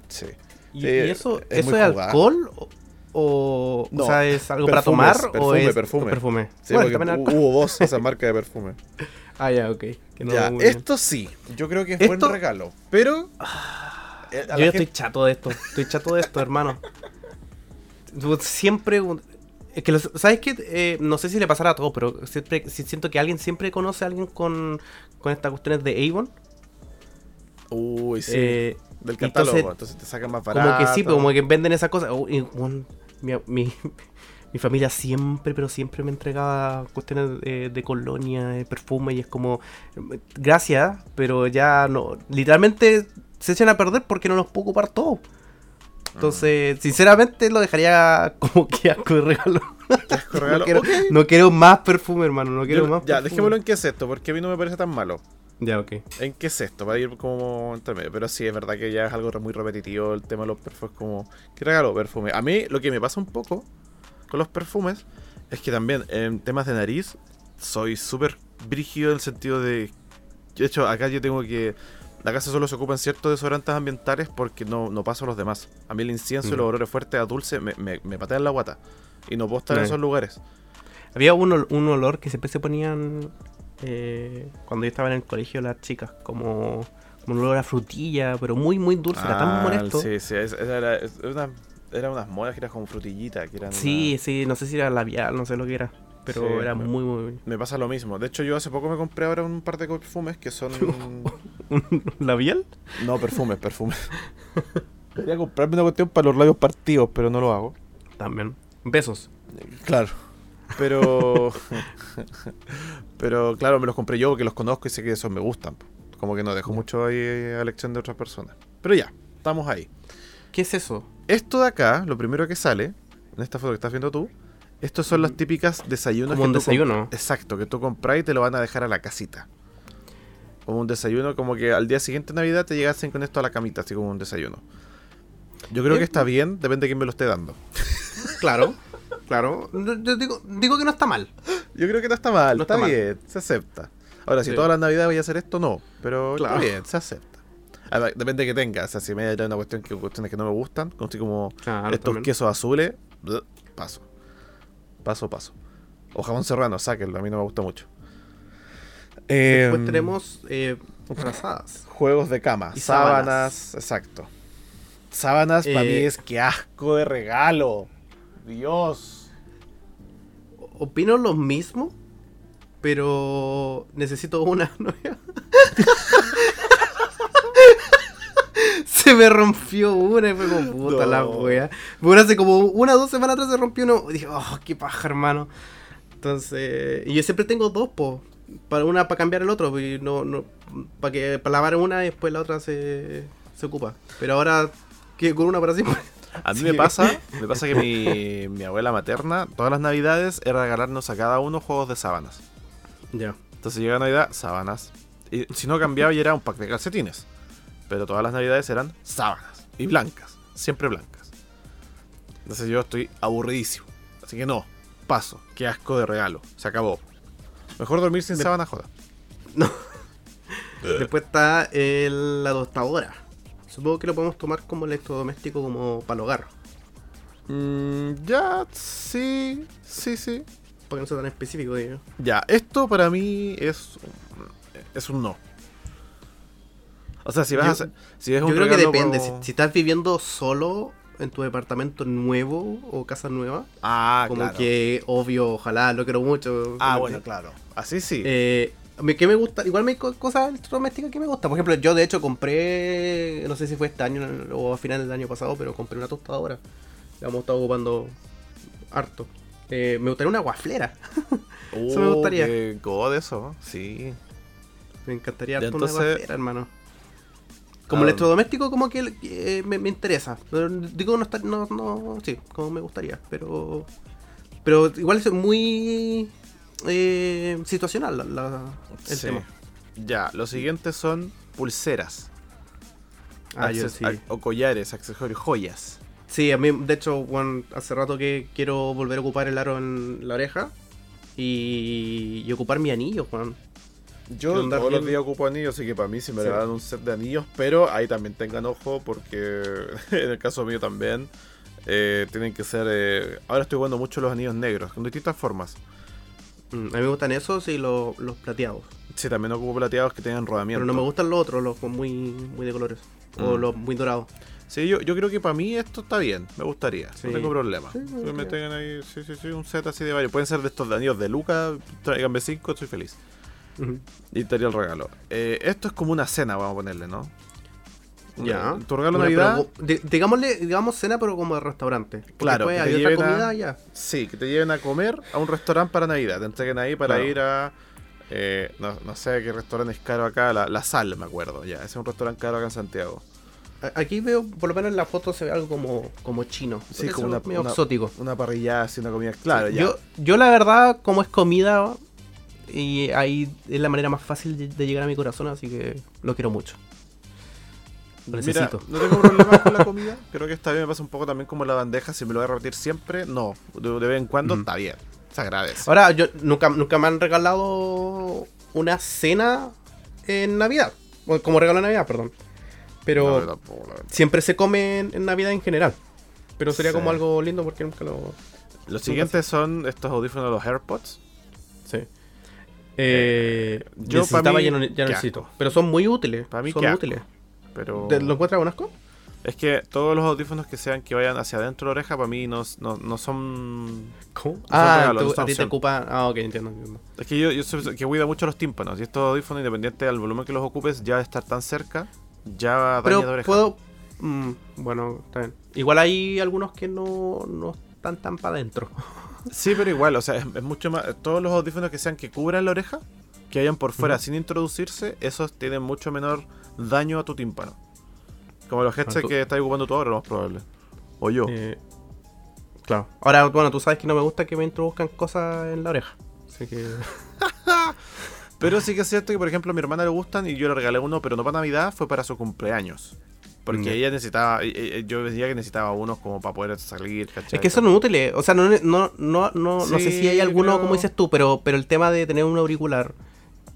Sí. ¿Y, Sí, y eso, es eso es alcohol? O, o, No, o sea, es algo para tomar? o perfume, es perfume. o perfume? Sí, Bueno, también hu- alcohol. hubo dos esa marca de perfume. Ah, ya, ok. Que no ya, esto sí, yo creo que es Esto- buen regalo. Pero. eh, a Yo ya estoy chato de esto. Estoy chato de esto, hermano. Siempre. Es que, los- ¿sabes qué? Eh, no sé si le pasará a todos, pero siempre, si- siento que alguien siempre conoce a alguien con, con estas cuestiones de Avon. Uy, sí. Eh, Del catálogo, entonces, te sacan más barato. como que sí, pues, como que venden esas cosas. Oh, y, bueno, mi, mi- mi familia siempre, pero siempre me entregaba cuestiones de, de colonia, de perfume, y es como, gracias, pero ya no, literalmente se echan a perder porque no los puedo ocupar todos. Entonces, sinceramente lo dejaría como que asco de regalo. Asco de regalo, No quiero, ok. no quiero más perfume, hermano. No quiero Yo- más ya, perfume. dejémoslo en qué es esto, porque a mí no me parece tan malo. Ya, ok. ¿En qué es esto? Para ir como entre medio. Pero sí, es verdad que ya es algo muy repetitivo el tema de los perfumes. Como, ¿qué regalo? Perfume. A mí lo que me pasa un poco con los perfumes es que también en temas de nariz soy súper brígido en el sentido de. De hecho, acá yo tengo que. La casa solo se ocupan ciertos desodorantes ambientales porque no, no paso a los demás. A mí el incienso y Mm. los olores fuertes a dulce me, me, me patean la guata. Y no puedo estar en Mm. esos lugares. Había un, un olor que siempre se ponían eh, cuando yo estaba en el colegio las chicas, como, como un olor a frutilla, pero muy, muy dulce, era tan Ah, molesto. Sí, sí, era, era, es- era una, era unas modas que eran como frutillita. Que eran Sí, una- sí, no sé si era labial, no sé lo que era, pero Sí, era me- muy, muy... Me pasa lo mismo. De hecho, yo hace poco me compré ahora un par de perfumes que son. ¿Labial? no, perfumes, perfumes. Quería comprarme una cuestión para los labios partidos, pero no lo hago. También. Besos. Claro. Pero. pero claro, me los compré yo porque los conozco y sé que esos me gustan. Como que no dejo mucho ahí a elección de otras personas. Pero ya, estamos ahí. ¿Qué es eso? Esto de acá, lo primero que sale, en esta foto que estás viendo tú, estos son las típicas desayunos Como un tú desayuno. Exacto, que tú compras y te lo van a dejar a la casita. Como un desayuno, como que al día siguiente de Navidad te llegasen con esto a la camita, así como un desayuno. Yo creo Eh, que está bien, depende de quién me lo esté dando. Claro, claro. Yo digo, digo que no está mal. Yo creo que no está mal, No está, está mal. bien, se acepta. Ahora, si Sí. todas las navidades voy a hacer esto, no. Pero Claro. está bien, se acepta. A ver, depende de que tenga. O sea, si me hay una cuestión que cuestiones que no me gustan, como, Claro, estos también. quesos azules, paso. Paso, paso. O jamón serrano, sáquenlo, a mí no me gusta mucho. Después Em, tenemos eh, frazadas. Juegos de cama, sábanas. sábanas. exacto. Sábanas para Eh, mí es que asco de regalo. Dios. Opino lo mismo, pero necesito una nueva. se me rompió una y fue como puta No. la wea. Bueno, hace como una o dos semanas atrás se rompió uno. Y dije, oh, qué paja, hermano. Entonces, y yo siempre tengo dos, po. Para una para cambiar el otro, y no, no, para que para lavar una y después la otra se, se ocupa. Pero ahora que con una para siempre. A mí Sí. me pasa, me pasa que mi, mi abuela materna, todas las navidades, era regalarnos a cada uno juegos de sábanas. Ya. Entonces llega Navidad, sábanas. Y si no cambiaba y era un pack de calcetines. Pero todas las navidades eran sábanas. Y blancas. Siempre blancas. Entonces yo estoy aburridísimo. Así que no, paso. Qué asco de regalo. Se acabó. Mejor dormir sin Me- sábana, joda. Después está el- la tostadora. Supongo que lo podemos tomar como electrodoméstico como para el hogar. Mm, ya, sí, sí, sí. Porque no sea tan específico, digo. Ya, esto para mí es, es un no. O sea, si vas Yo- a hacer, si es Yo creo que depende. como- Si, si estás viviendo solo en tu departamento nuevo o casa nueva, Ah, como claro. que obvio, ojalá, lo quiero mucho. Ah, bueno, que- claro. Así sí. Eh, ¿Qué me gusta? Igual me cosas electrodomésticas que me gustan. Por ejemplo, yo de hecho compré, no sé si fue este año o a finales del año pasado, pero compré una tostadora. La hemos estado ocupando harto. Eh, me gustaría una guaflera. eso me Oh, gustaría. qué god eso, sí. Me encantaría harto una entonces- guaflera, hermano. Como electrodoméstico, como que eh, me, me interesa. Pero digo, no está, no, no, sí, como me gustaría. Pero, pero igual es muy eh, situacional la- la- el Sí. tema. Ya, los siguientes son pulseras. Ah, yo sí. O collares, accesorios, joyas. Sí, a mí, de hecho, bueno, hace rato que quiero volver a ocupar el aro en la oreja y, y ocupar mi anillo, Juan. Yo todos los bien. días ocupo anillos, así que para mí sí me Sí. regalan un set de anillos, pero ahí también tengan ojo porque en el caso mío también eh, tienen que ser... eh, ahora estoy jugando mucho los anillos negros, con distintas formas. Mm, A mí me gustan esos y los, los plateados. Sí, también ocupo plateados que tengan rodamiento. Pero no me gustan los otros, los muy, muy de colores. o Mm. los muy dorados. Sí, yo, yo creo que para mí esto está bien, me gustaría, Sí. no tengo problema. Sí, me Que me gustaría. tengan ahí, sí, sí, sí, un set así de varios. Pueden ser de estos de anillos de Luca, tráiganme cinco, estoy feliz. Y estaría el regalo. Eh, esto es como una cena, vamos a ponerle, ¿no? Ya. Tu regalo Navidad, pero, digámosle, digamos cena, pero como de restaurante. Claro, que hay otra a- comida ya. sí, que te lleven a comer a un restaurante para Navidad. Te entreguen ahí para Claro. ir a. eh, no, no sé qué restaurante es caro acá, la, la Sal, me acuerdo. Ya, ese es un restaurante caro acá en Santiago. Aquí veo, por lo menos en la foto se ve algo como, como chino. Sí, como una- medio una- exótico. Una parrilla así, una comida. Claro, ya. Yo, yo la verdad, como es comida, y ahí es la manera más fácil de, de llegar a mi corazón, así que lo quiero mucho. Lo Mira, necesito. no tengo problemas con la comida. Creo que esta vez me pasa un poco también como la bandeja. Si me lo voy a repetir siempre, no. De, de vez en cuando Ujú. está bien. Se agradece. Ahora, yo nunca, nunca me han regalado una cena en Navidad. Como regalo de Navidad, perdón. Pero No, yo verdad. siempre se come en, Navidad en general. Pero sería Sí. como algo lindo porque nunca lo. Los siguientes son estos audífonos los AirPods. Sí. Eh, yo necesitaba, pa' mí, ya no, ya no qué necesito. Pero son muy útiles. Pa' mí, son asco. Pero ¿Te- ¿Lo encuentras asco? es que todos los audífonos que sean que vayan hacia adentro de la oreja, para mí no, no, no son. ¿Cómo? son Ah, regalos, tú- son a ti te ocupa. Ah, ok, entiendo, entiendo. Es que yo, yo soy que cuida mucho los tímpanos. Y estos audífonos, independiente del volumen que los ocupes, ya de estar tan cerca, ya daña de Pero oreja. puedo. mm, bueno, está bien. Igual hay algunos que no, no están tan para adentro. Sí, pero igual, o sea, es, es mucho más. Todos los audífonos que sean que cubran la oreja, que vayan por fuera sin introducirse, esos tienen mucho menor daño a tu tímpano. Como los headsets tú- que estás ocupando tú ahora, lo más probable. O yo. Eh, claro. Ahora, bueno, tú sabes que no me gusta que me introduzcan cosas en la oreja. Así que. Pero sí que es cierto que, por ejemplo, a mi hermana le gustan y yo le regalé uno, pero no para Navidad, fue para su cumpleaños. Porque ella necesitaba, eh, eh, yo decía que necesitaba unos como para poder salir, ¿cachai? Es que son útiles. O sea, no, no, no, no, no sé si hay alguno, como dices tú, pero, pero el tema de tener un auricular,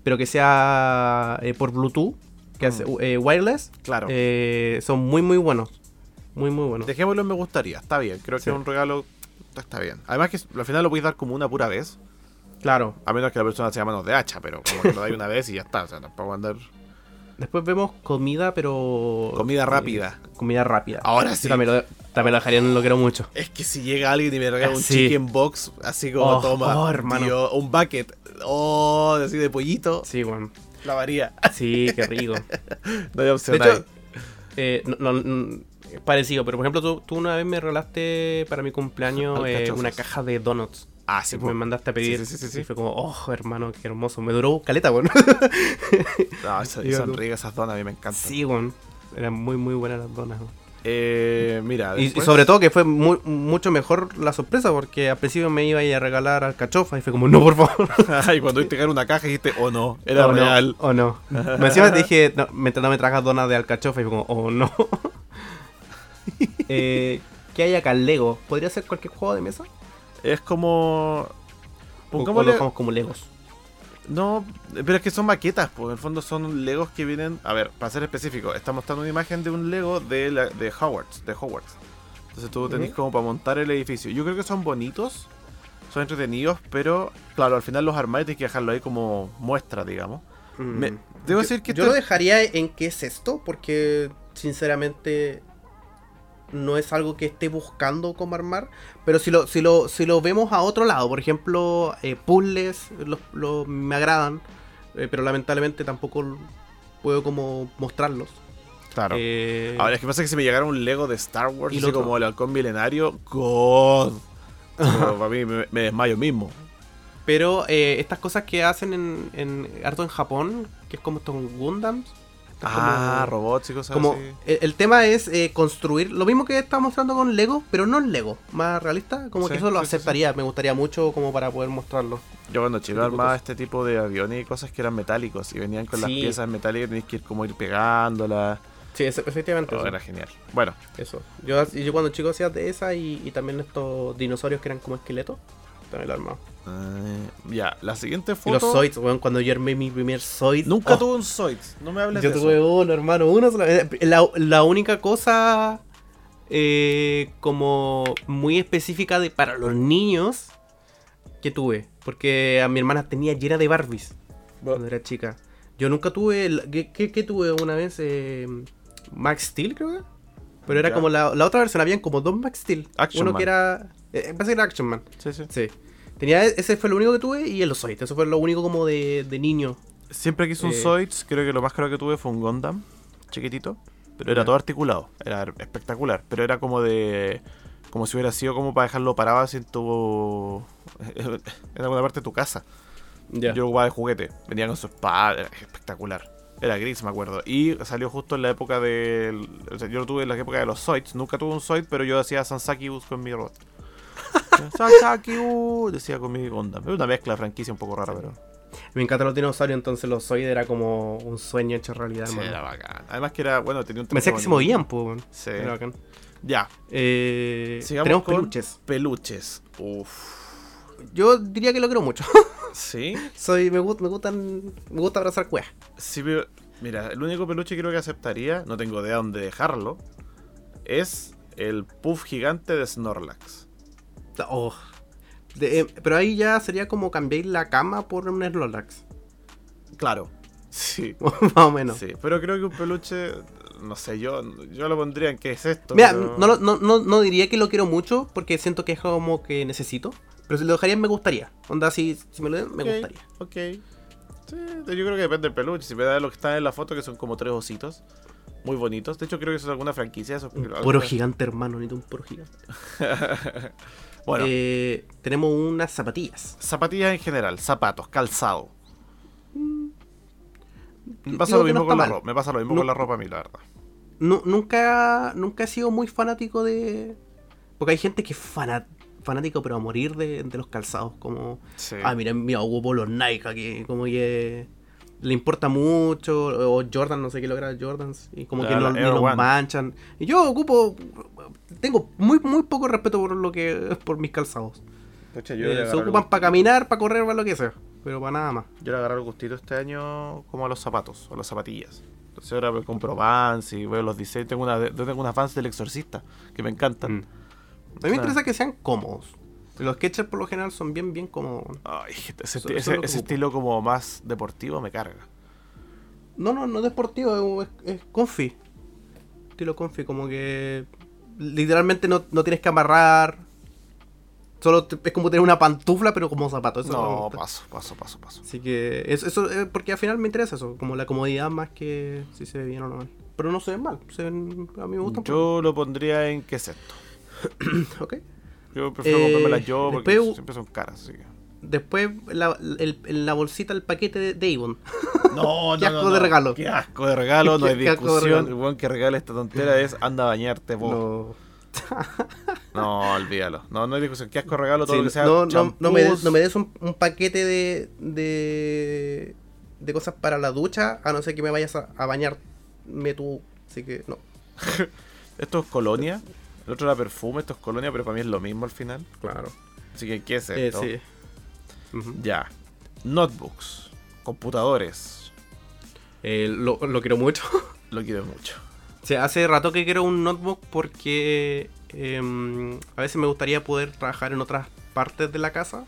pero que sea eh, por Bluetooth, que hace, Mm. eh, wireless, Claro. eh, son muy, muy buenos. Muy, muy buenos. Dejémoslo en me gustaría, está bien. Creo Sí. que es un regalo, está bien. Además que al final lo puedes dar como una pura vez. Claro. A menos que la persona sea manos de hacha, pero como que lo dais una vez y ya está. O sea, tampoco andar Después vemos comida, pero. comida rápida. eh, comida rápida. Ahora sí. También lo, también lo dejaría, no lo quiero mucho. Es que si llega alguien y me regala un Sí. chicken box, así como Oh, toma, oh, hermano. tío, un bucket, oh, así de pollito, Sí, bueno. La varía. Sí, qué rico. No hay opción De hecho, eh, no, no, no, parecido, pero por ejemplo, tú, tú una vez me regalaste para mi cumpleaños eh, una caja de donuts. Ah, sí, me mandaste a pedir. Sí, sí, sí. Y fue como, oh, hermano, qué hermoso. Me duró caleta, bueno. No, son tú. ricas esas donas, a mí me encantan. sí, bueno. Eran muy, muy buenas las donas. weón. Eh, mira, Y, sobre todo que fue mu- mucho mejor la sorpresa, porque al principio me iba a ir a regalar alcachofa y fue como, no, por favor. y cuando viste caer una caja dijiste, oh no, era Oh, no, real. O no. Me encima te dije, no, mientras no me tragas donas de alcachofa y fue como, oh no. eh, ¿Qué hay acá? Lego. ¿Podría ser cualquier juego de mesa? Es como. ¿O- o lo Pongámosle. como Legos? No, pero es que son maquetas, pues en el fondo son Legos que vienen. A ver, para ser específico, está mostrando una imagen de un Lego de, la, de Hogwarts, de Hogwarts. Entonces tú tenés como para montar el edificio. Yo creo que son bonitos, son entretenidos, pero claro, al final los armáis tienes que dejarlo ahí como muestra, digamos. Me- Mm. debo Yo- decir que Yo esto lo dejaría en qué es esto, porque sinceramente no es algo que esté buscando como armar. Pero si lo, si lo, si lo vemos a otro lado, por ejemplo, eh, puzzles los, los- me agradan, eh, pero lamentablemente tampoco puedo como mostrarlos. Claro. Eh, Ahora, es que pasa que si me llegara un Lego de Star Wars, Y así como el halcón milenario, God. Para mí me, me desmayo mismo. pero estas cosas que hacen en, en harto en Japón, que es como estos Gundams. Ah, como- robots y cosas Como así. el, el tema es eh, construir lo mismo que está mostrando con Lego, pero no en Lego, más realista. Como Sí, que eso lo sí, aceptaría, me gustaría mucho como para poder mostrarlo. Yo cuando chico armaba este tipo de aviones y cosas que eran metálicos y venían con las piezas metálicas tenías que ir como ir pegándolas. Sí, es- efectivamente. Oh, eso. era genial. Bueno, Eso. Yo, yo cuando chico hacía de esa y, y también estos dinosaurios que eran como esqueletos. También lo armaba. eh, ya, la siguiente Y foto. los Zoids, weón, cuando yo armé mi primer Zoid. Nunca oh, tuve un Zoids, no me hables Yo de tuve eso. uno, hermano, uno sola vez. La, la única cosa eh, como muy específica de, para los niños que tuve. Porque a mi hermana tenía llena de Barbies cuando era chica. Yo nunca tuve. ¿Qué, qué- qué tuve una vez? Eh, Max Steel, creo que. Pero era Ya. como la, la otra versión, habían como dos Max Steel. Action Uno Man. que era. Eh, parece que era Action Man. Sí, sí. Sí. Tenía, ese fue lo único que tuve y el Zoid. Eso fue lo único como de, de niño. Siempre quise un Eh. Zoids, creo que lo más caro que tuve fue un Gundam, chiquitito. Pero era todo articulado, era espectacular. Pero era como de. Como si hubiera sido como para dejarlo parado así en tu. en alguna parte de tu casa. Ya. Yo ocupaba de juguete. Venía con su espada, era espectacular. Era gris, me acuerdo. Y salió justo en la época de. O sea, yo lo tuve en la época de los Zoids. Nunca tuve un Zoid, pero yo hacía Sansaki Bus con mi robot. Sansaki Bus, decía con mi Gundam. Es una mezcla de franquicia un poco rara, pero. Me encantan los dinosaurios, entonces los Zoid era como un sueño hecho realidad, Sí, era bacán. Además que era, bueno, tenía un Me decía que se movían, pues. Sí. Era bacán. Ya, Eh, sigamos tenemos con peluches. peluches. Uf. Yo diría que lo quiero mucho. Sí. Soy, me, gust- me gustan, me gusta abrazar cuevas. Sí, pero, mira, el único peluche que creo que aceptaría, no tengo idea dónde dejarlo, es el puff gigante de Snorlax. Oh. De- eh, pero ahí ya sería como cambiar la cama por un Snorlax. Claro. Sí. Más o menos. Sí, pero creo que un peluche, no sé, yo, yo lo pondría en qué es esto. Mira, pero- no, no, no, no diría que lo quiero mucho porque siento que es como que necesito. Pero si lo dejaría me gustaría. Onda, si, si me lo den, me gustaría. Ok. Sí, yo creo que depende del peluche. Si me da lo que está en la foto, que son como tres ositos. Muy bonitos. De hecho, creo que eso es alguna franquicia. Eso, Un poro gigante, hermano, ni un poro gigante. bueno, Eh, tenemos unas zapatillas. zapatillas en general, zapatos, calzado. Me pasa digo lo no mismo con la ropa. Me pasa lo mismo No- con la ropa a mí, la verdad. Nu- nunca, nunca he sido muy fanático de. Porque hay gente que es fana- fanático, pero a morir de, de los calzados. Como. Sí. Ah, mira, mira, ocupo los Nike aquí. Como que. Le importa mucho. O Jordan, no sé qué logra Jordans. Y como La- que no, ni Air los manchan. Y yo ocupo. Tengo muy, muy poco respeto por lo que. por mis calzados. Pucha, Eh, yo, le se ocupan el- para caminar, para correr, para lo que sea. Pero para nada más. yo le agarré el gustito este año como a los zapatos, a las zapatillas. Entonces ahora me compro Vans y veo los diseños. Tengo, una, yo tengo unas Vans del Exorcista que me encantan. Mm. A mí me interesa que sean cómodos. Los sketchers por lo general son bien, bien cómodos. Ay, ese, ese- estilo como más deportivo me carga. No, no, no es deportivo, es, es comfy. Estilo comfy, como que literalmente no, no tienes que amarrar. Solo te- es como tener una pantufla, pero como zapato. Eso No, paso, paso, paso, paso. Así que eso, eso eh, porque al final me interesa eso, como la comodidad más que si se ve bien o no mal. Pero no se ven mal, se ven, a mí me gustan. Yo lo pondría en qué es esto. Ok. Yo prefiero Eh, comprármelas yo porque después- siempre son caras. Así que... Después la, el- la bolsita el paquete de, de Avon. No, Qué asco de regalo. Qué asco de regalo, no hay discusión. El weón que regala esta tontera es anda a bañarte vos. No. No, olvídalo. No, no hay discusión. Qué asco de regalo todo Sí, lo que sea. no, no, no me, des- no me des un, un paquete de, de de cosas para la ducha, a no ser que me vayas a, a bañarme tú. Así que no. Esto es colonia. El otro era perfume, esto es colonia, pero para mí es lo mismo al final. Claro. Así que, ¿qué es Eh, esto? sí. Ya. Notebooks. Computadores. Eh, lo, lo quiero mucho. Lo quiero mucho. O sea, hace rato que quiero un notebook porque em, a veces me gustaría poder trabajar en otras partes de la casa.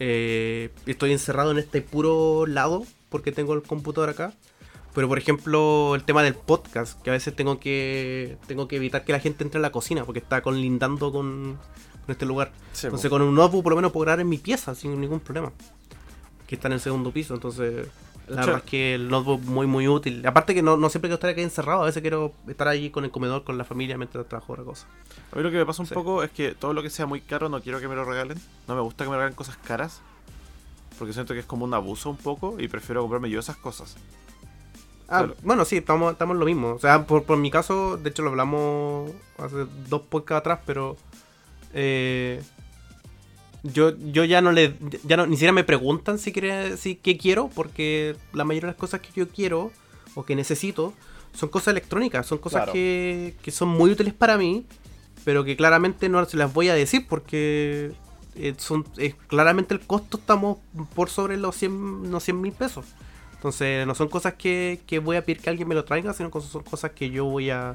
Eh, estoy encerrado en este puro lado porque tengo el computador acá. Pero por ejemplo, el tema del podcast, que a veces tengo que tengo que evitar que la gente entre a la cocina porque está conlindando con, con este lugar. Sí, Entonces po. con un notebook por lo menos puedo grabar en mi pieza sin ningún problema. Que está en el segundo piso, entonces la verdad es que el notebook muy muy útil. Aparte que no, no siempre quiero estar aquí encerrado, a veces quiero estar allí con el comedor, con la familia mientras trabajo otra cosa. A mí lo que me pasa un Sí. poco es que todo lo que sea muy caro no quiero que me lo regalen. No me gusta que me regalen cosas caras. Porque siento que es como un abuso un poco y prefiero comprarme yo esas cosas. Ah, bueno, sí, estamos, estamos en lo mismo. O sea, por, por mi caso, de hecho lo hablamos hace dos podcasts atrás, pero eh, yo, yo ya no le, ya no, ni siquiera me preguntan si quiere, si qué quiero, porque la mayoría de las cosas que yo quiero o que necesito son cosas electrónicas, son cosas Claro. que, que son muy útiles para mí, pero que claramente no se las voy a decir porque eh, son eh, claramente el costo estamos por sobre los 100 los 100 mil pesos. Entonces no son cosas que, que voy a pedir que alguien me lo traiga, sino que son cosas que yo voy a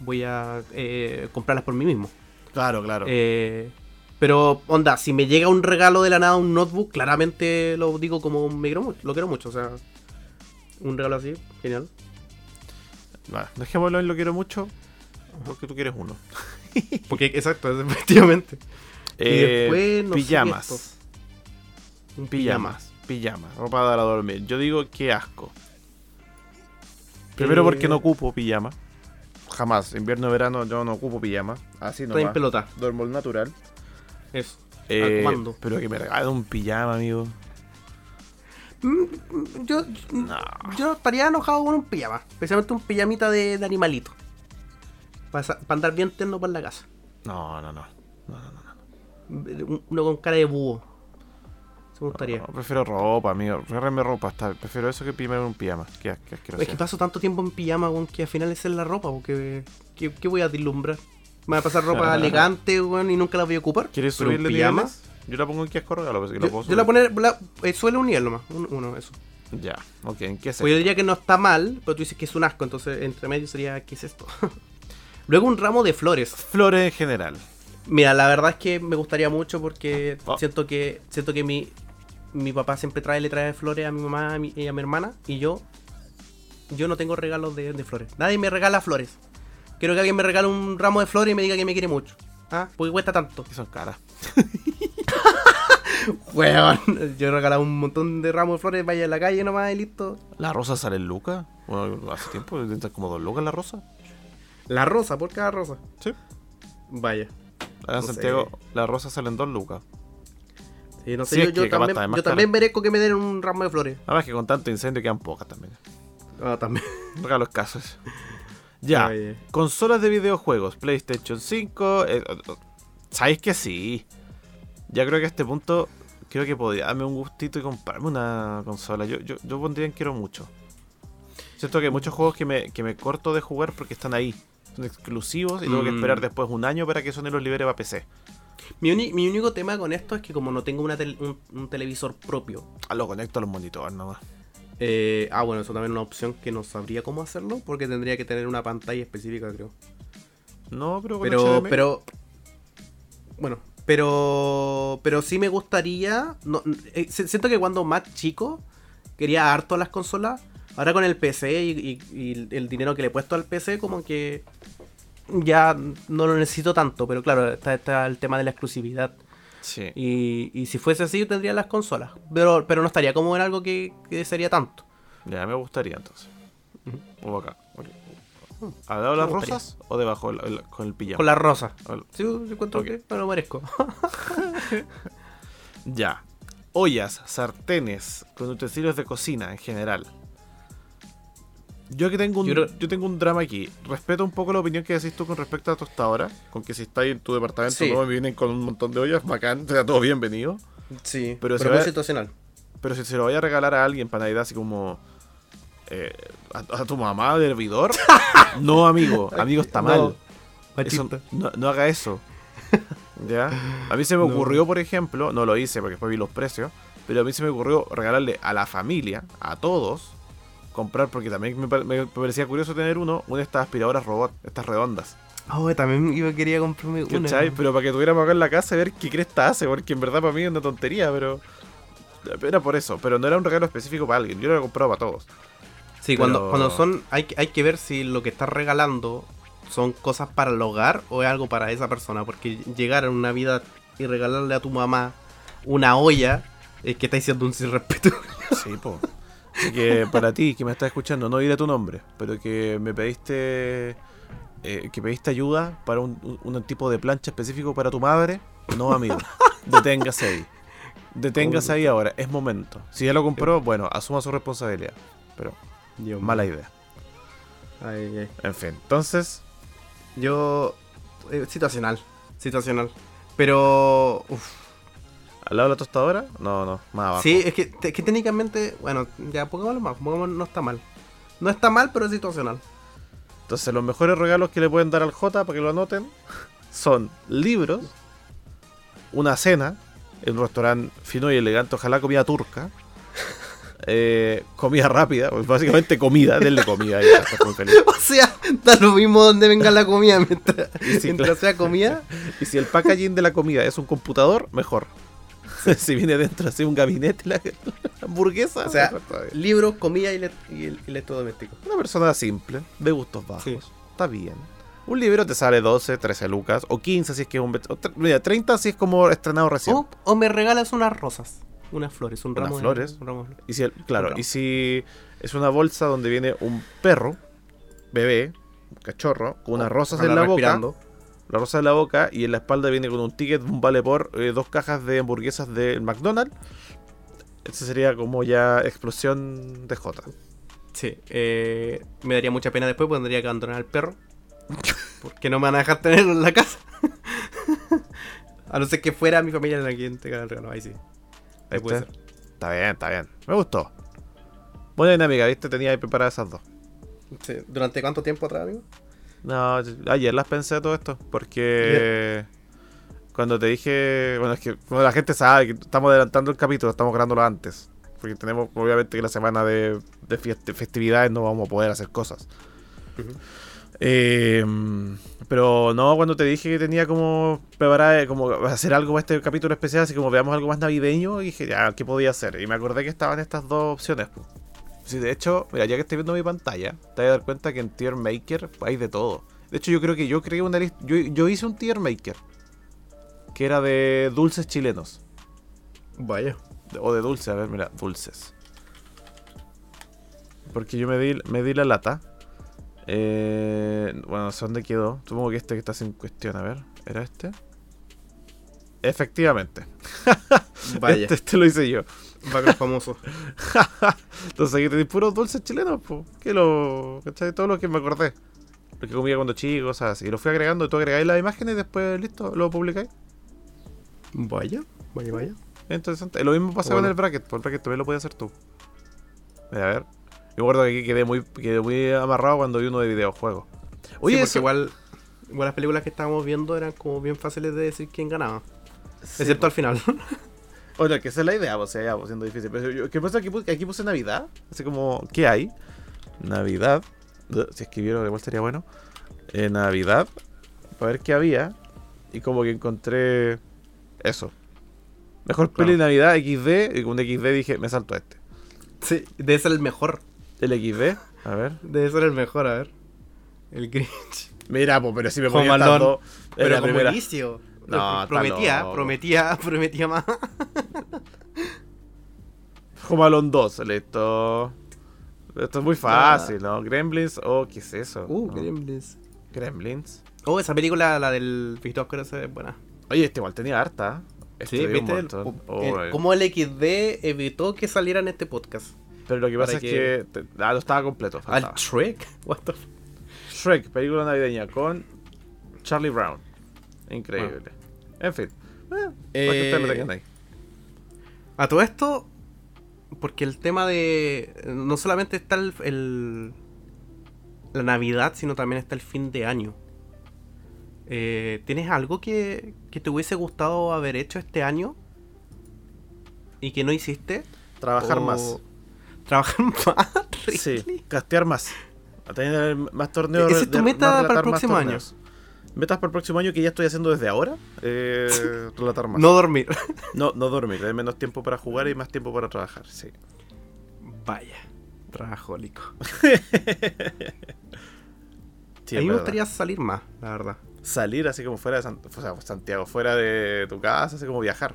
voy a eh, comprarlas por mí mismo. Claro, claro. Eh, pero onda, si me llega un regalo de la nada, un notebook, claramente lo digo como me quiero mucho, lo quiero mucho, o sea, un regalo así, genial. Bueno, dejémoslo en lo quiero mucho. Porque tú quieres uno. Porque, exacto, efectivamente. Eh, después, no sé pijamas. Un Pijamas. Pijamas. Ropa para dormir. Yo digo que asco. Primero Eh, porque no ocupo pijama. Jamás. Invierno, verano yo no ocupo pijama. Así Está en nomás. pelota. Duermo al natural. Eso. Eh, pero que me regalen un pijama, amigo. Yo, No. yo estaría enojado con un pijama. Especialmente un pijamita de, de animalito. Para andar bien terno por la casa. No, no, no. No, no, no. Un- Uno con cara de búho. Eso me gustaría. No, prefiero ropa, amigo. Regálame ropa. Está. Prefiero eso que primero un pijama. Qué, qué asqueroso. Es que paso tanto tiempo en pijama, weón, que al final esa es la ropa, porque ¿qué, qué voy a deslumbrar? Me va a pasar ropa elegante, weón, y nunca la voy a ocupar. ¿Quieres Pero subirle pijama? niveles? Yo la pongo en asco regalo, pues, que la Yo, puedo yo la subir. poner, la, eh, suele un nivel nomás, un- uno, eso. Ya, ok, ¿en qué es Pues yo diría que no está mal, pero tú dices que es un asco, entonces entre medio sería, ¿qué es esto? Luego un ramo de flores. Flores en general. Mira, la verdad es que me gustaría mucho porque Oh. siento que siento que mi, mi papá siempre trae, le trae flores a mi mamá a mi- y a mi hermana y yo yo no tengo regalos de, de flores. Nadie me regala flores. Quiero que alguien me regale un ramo de flores y me diga que me quiere mucho. ¿Ah? Porque cuesta tanto. Que son caras. Weón. Yo he regalado un montón de ramos de flores, vaya a la calle nomás y listo. ¿La rosa sale en Luca? Bueno, hace tiempo, como dos lucas la rosa. La rosa, por cada rosa. Sí. Vaya. Acá en No sé. Santiago, la rosa sale en dos lucas. Sí, no sé, Sí, yo, yo que también, yo también merezco que me den un ramo de flores. Nada más que con tanto incendio quedan pocas también. Ah, también. Regalos escasos. Ya, Oye. consolas de videojuegos, PlayStation 5. eh, eh, ¿Sabéis que sí? Ya creo que a este punto, creo que podría darme un gustito y comprarme una consola. Yo, yo, yo pondría en quiero mucho. Siento que hay muchos juegos que me, que me corto de jugar porque están ahí. Son exclusivos y tengo que Mm. esperar después un año para que Sony los libere para PC. Mi, uni- mi único tema con esto es que como no tengo una tel- un, un televisor propio. Ah, lo conecto a los monitores nomás. eh, ah, bueno, eso también es una opción que no sabría cómo hacerlo porque tendría que tener una pantalla específica, creo. No, pero con Pero, HDMI. pero... Bueno, pero... Pero sí me gustaría... No, eh, si- siento que cuando más chico quería harto las consolas. Ahora con el PC y, y- y el dinero que le he puesto al PC como que... Ya no lo necesito tanto, pero claro, está, está el tema de la exclusividad. Sí. Y, y si fuese así, yo tendría las consolas. Pero, pero no estaría como en algo que, que sería tanto. Ya me gustaría entonces. O acá. ok. ¿Al lado de las gustaría. rosas o debajo el- el- con el pijama? Con la rosa. Al- Sí, encuentro que me lo merezco. Ya. Ollas, sartenes, con utensilios de cocina en general. Yo que tengo un, Yo tengo un drama aquí. Respeto un poco la opinión que decís tú con respecto a tostadora. Con que si estáis en tu departamento Sí. nuevo y vienen con un montón de ollas, bacán, sea todo bienvenido. sí, Pero pero, ve- situacional. Pero si se lo vaya a regalar a alguien para Navidad, así como. eh, a, a tu mamá de hervidor. no, amigo. Amigo está mal. No, Eso- no, no haga eso. ¿Ya? A mí se me No. ocurrió, por ejemplo, no lo hice porque después vi los precios, pero a mí se me ocurrió regalarle a la familia, a todos, comprar, porque también me, me parecía curioso tener uno, una de estas aspiradoras robot, estas redondas. Oh, también yo quería comprarme una. ¿Cachai? Pero para que tuviéramos acá en la casa y ver qué cresta hace, porque en verdad para mí es una tontería, pero. Era por eso, pero no era un regalo específico para alguien, yo lo he comprado para todos. Sí, cuando, pero- cuando son. Hay, que- hay que ver si lo que estás regalando son cosas para el hogar o es algo para esa persona. Porque llegar a una vida y regalarle a tu mamá una olla es que estáis siendo un sin respeto. Sí, po. Así que para ti que me estás escuchando, no diré tu nombre, pero que me pediste eh, que pediste ayuda para un, un- un tipo de plancha específico para tu madre, no amigo. Deténgase ahí. Deténgase ahí ahora, es momento. Si ya lo compró, bueno, asuma su responsabilidad. Pero Dios mala idea. Ay, ay. En fin, entonces, Yo. eh, situacional. Situacional. Pero. uf, al lado de la tostadora, no, no, más abajo. Sí, es que, te- que técnicamente. Bueno, ya pongámoslo más. Pongámoslo, no está mal. No está mal, pero es situacional. Entonces, los mejores regalos que le pueden dar al J para que lo anoten son libros, una cena en un restaurante fino y elegante, ojalá comida turca, eh, comida rápida, pues básicamente comida, denle comida ya feliz. O sea, da lo mismo donde venga la comida. Mientras, sea comida. Y si el packaging de la comida es un computador, mejor. si viene dentro así un gabinete la, la hamburguesa. O sea. Libros, comida y, y el- y electrodoméstico. una persona simple, de gustos bajos. Sí. Está bien. Un libro te sale 12, 13 lucas, o 15 si es que es un... Mira, 30 si es como estrenado recién. O, o me regalas unas rosas, unas flores, un Unas ramo de- flores. un ramo de flores. Y si, el- claro, y si es una bolsa donde viene un perro, bebé, un cachorro, con unas rosas en la boca, respirando. La rosa en la boca, y en la espalda viene con un ticket, un vale por eh, dos cajas de hamburguesas del McDonald's, esa sería como ya explosión de J. Sí, eh, me daría mucha pena después porque tendría que abandonar al perro. Porque no me van a dejar tenerlo en la casa. a no ser que fuera mi familia la que entrega el regalo. Ahí sí. Ahí puede ser. Está bien, está bien. Me gustó. Buena dinámica, ¿viste? Tenía ahí preparadas esas dos. Sí. ¿Durante cuánto tiempo atrás, amigo? No, ayer las pensé todo esto, porque cuando te dije, bueno, es que bueno, la gente sabe que estamos adelantando el capítulo, estamos grabándolo antes, porque tenemos obviamente que la semana de, de festividades no vamos a poder hacer cosas. Eh, pero no, cuando te dije que tenía como preparar, como hacer algo para este capítulo especial, así como veamos algo más navideño, dije, ya, ¿qué podía hacer? Y me acordé que estaban estas dos opciones. Sí, de hecho, mira, ya que estoy viendo mi pantalla, te vas a dar cuenta que en Tier Maker hay de todo. De hecho, yo creo que yo creé una lista. Yo, yo hice un Tier Maker que era de dulces chilenos. Vaya. O de dulces, a ver, mira, dulces. Porque yo me di, me di la lata. Eh, bueno, no sé dónde quedó. Supongo que este que está sin cuestión, a ver. ¿Era este? Efectivamente. Vaya. Este, este lo hice yo. Bacán famoso. Entonces aquí tenéis puros dulces chilenos, pues. Que lo. ¿Cachai? Todo lo que me acordé. Lo que comía cuando chico, cosas así. Y lo fui agregando, y tú agregáis las imágenes y después listo, lo publicáis. Vaya. Vaya, vaya. Es interesante. Lo mismo pasa Bueno. con el bracket, pues el bracket también lo puedes hacer tú. Mira, a ver. Yo me acuerdo que aquí quedé muy, quedé muy amarrado cuando vi uno de videojuegos. Oye, eso. igual, igual las películas que estábamos viendo eran como bien fáciles de decir quién ganaba. Sí, Excepto al final. Oye, que esa es la idea, o sea, ya, pues, siendo difícil. Pero yo, ¿qué pasa? Aquí, puse- aquí puse Navidad. Así como, ¿qué hay? Navidad. Si escribieron, igual sería bueno. Eh, Navidad. Para ver qué había. Y como que encontré eso. Mejor Claro. peli de Navidad XD. Y con XD dije, me salto a este. sí, debe ser el mejor. El XD. A ver. Debe ser el mejor, a ver. El Grinch. Mira, pues, pero si me ponía tanto. Pero como primera. inicio. No, prometía, loco. prometía, prometía más. Home Alone 2, listo. Esto es muy fácil, ¿no? Gremlins, oh, ¿qué es eso? Uh, No. Gremlins. Gremlins. Oh, esa película, la del Oscar, esa es buena. Oye, este igual tenía harta. Este Sí, viste, el- montón. el- Oh, eh. cómo el XD evitó que saliera en este podcast. Pero lo que pasa que- es que. te- ah, no estaba completo. Al. Shrek. What the Shrek, película navideña con Charlie Brown. Increíble. En fin. Eh, para que ustedes lo Eh, ahí. A todo esto, porque el tema de. No solamente está el, el- la Navidad, sino también está el fin de año. Eh, ¿Tienes algo que, que te hubiese gustado haber hecho este año y que no hiciste? Trabajar O- más. ¿Trabajar más? Sí, castear más. A tener más torneos. ¿Esa es tu meta para el próximo año? torneos. Metas para el próximo año que ya estoy haciendo desde ahora. Eh, relatar más. No dormir. No, no dormir, hay menos tiempo para jugar y más tiempo para trabajar, sí. Vaya, trabajólico. Sí, a mí me gustaría salir más, la verdad. salir así como fuera de San- o sea, Santiago, fuera de tu casa, así como viajar.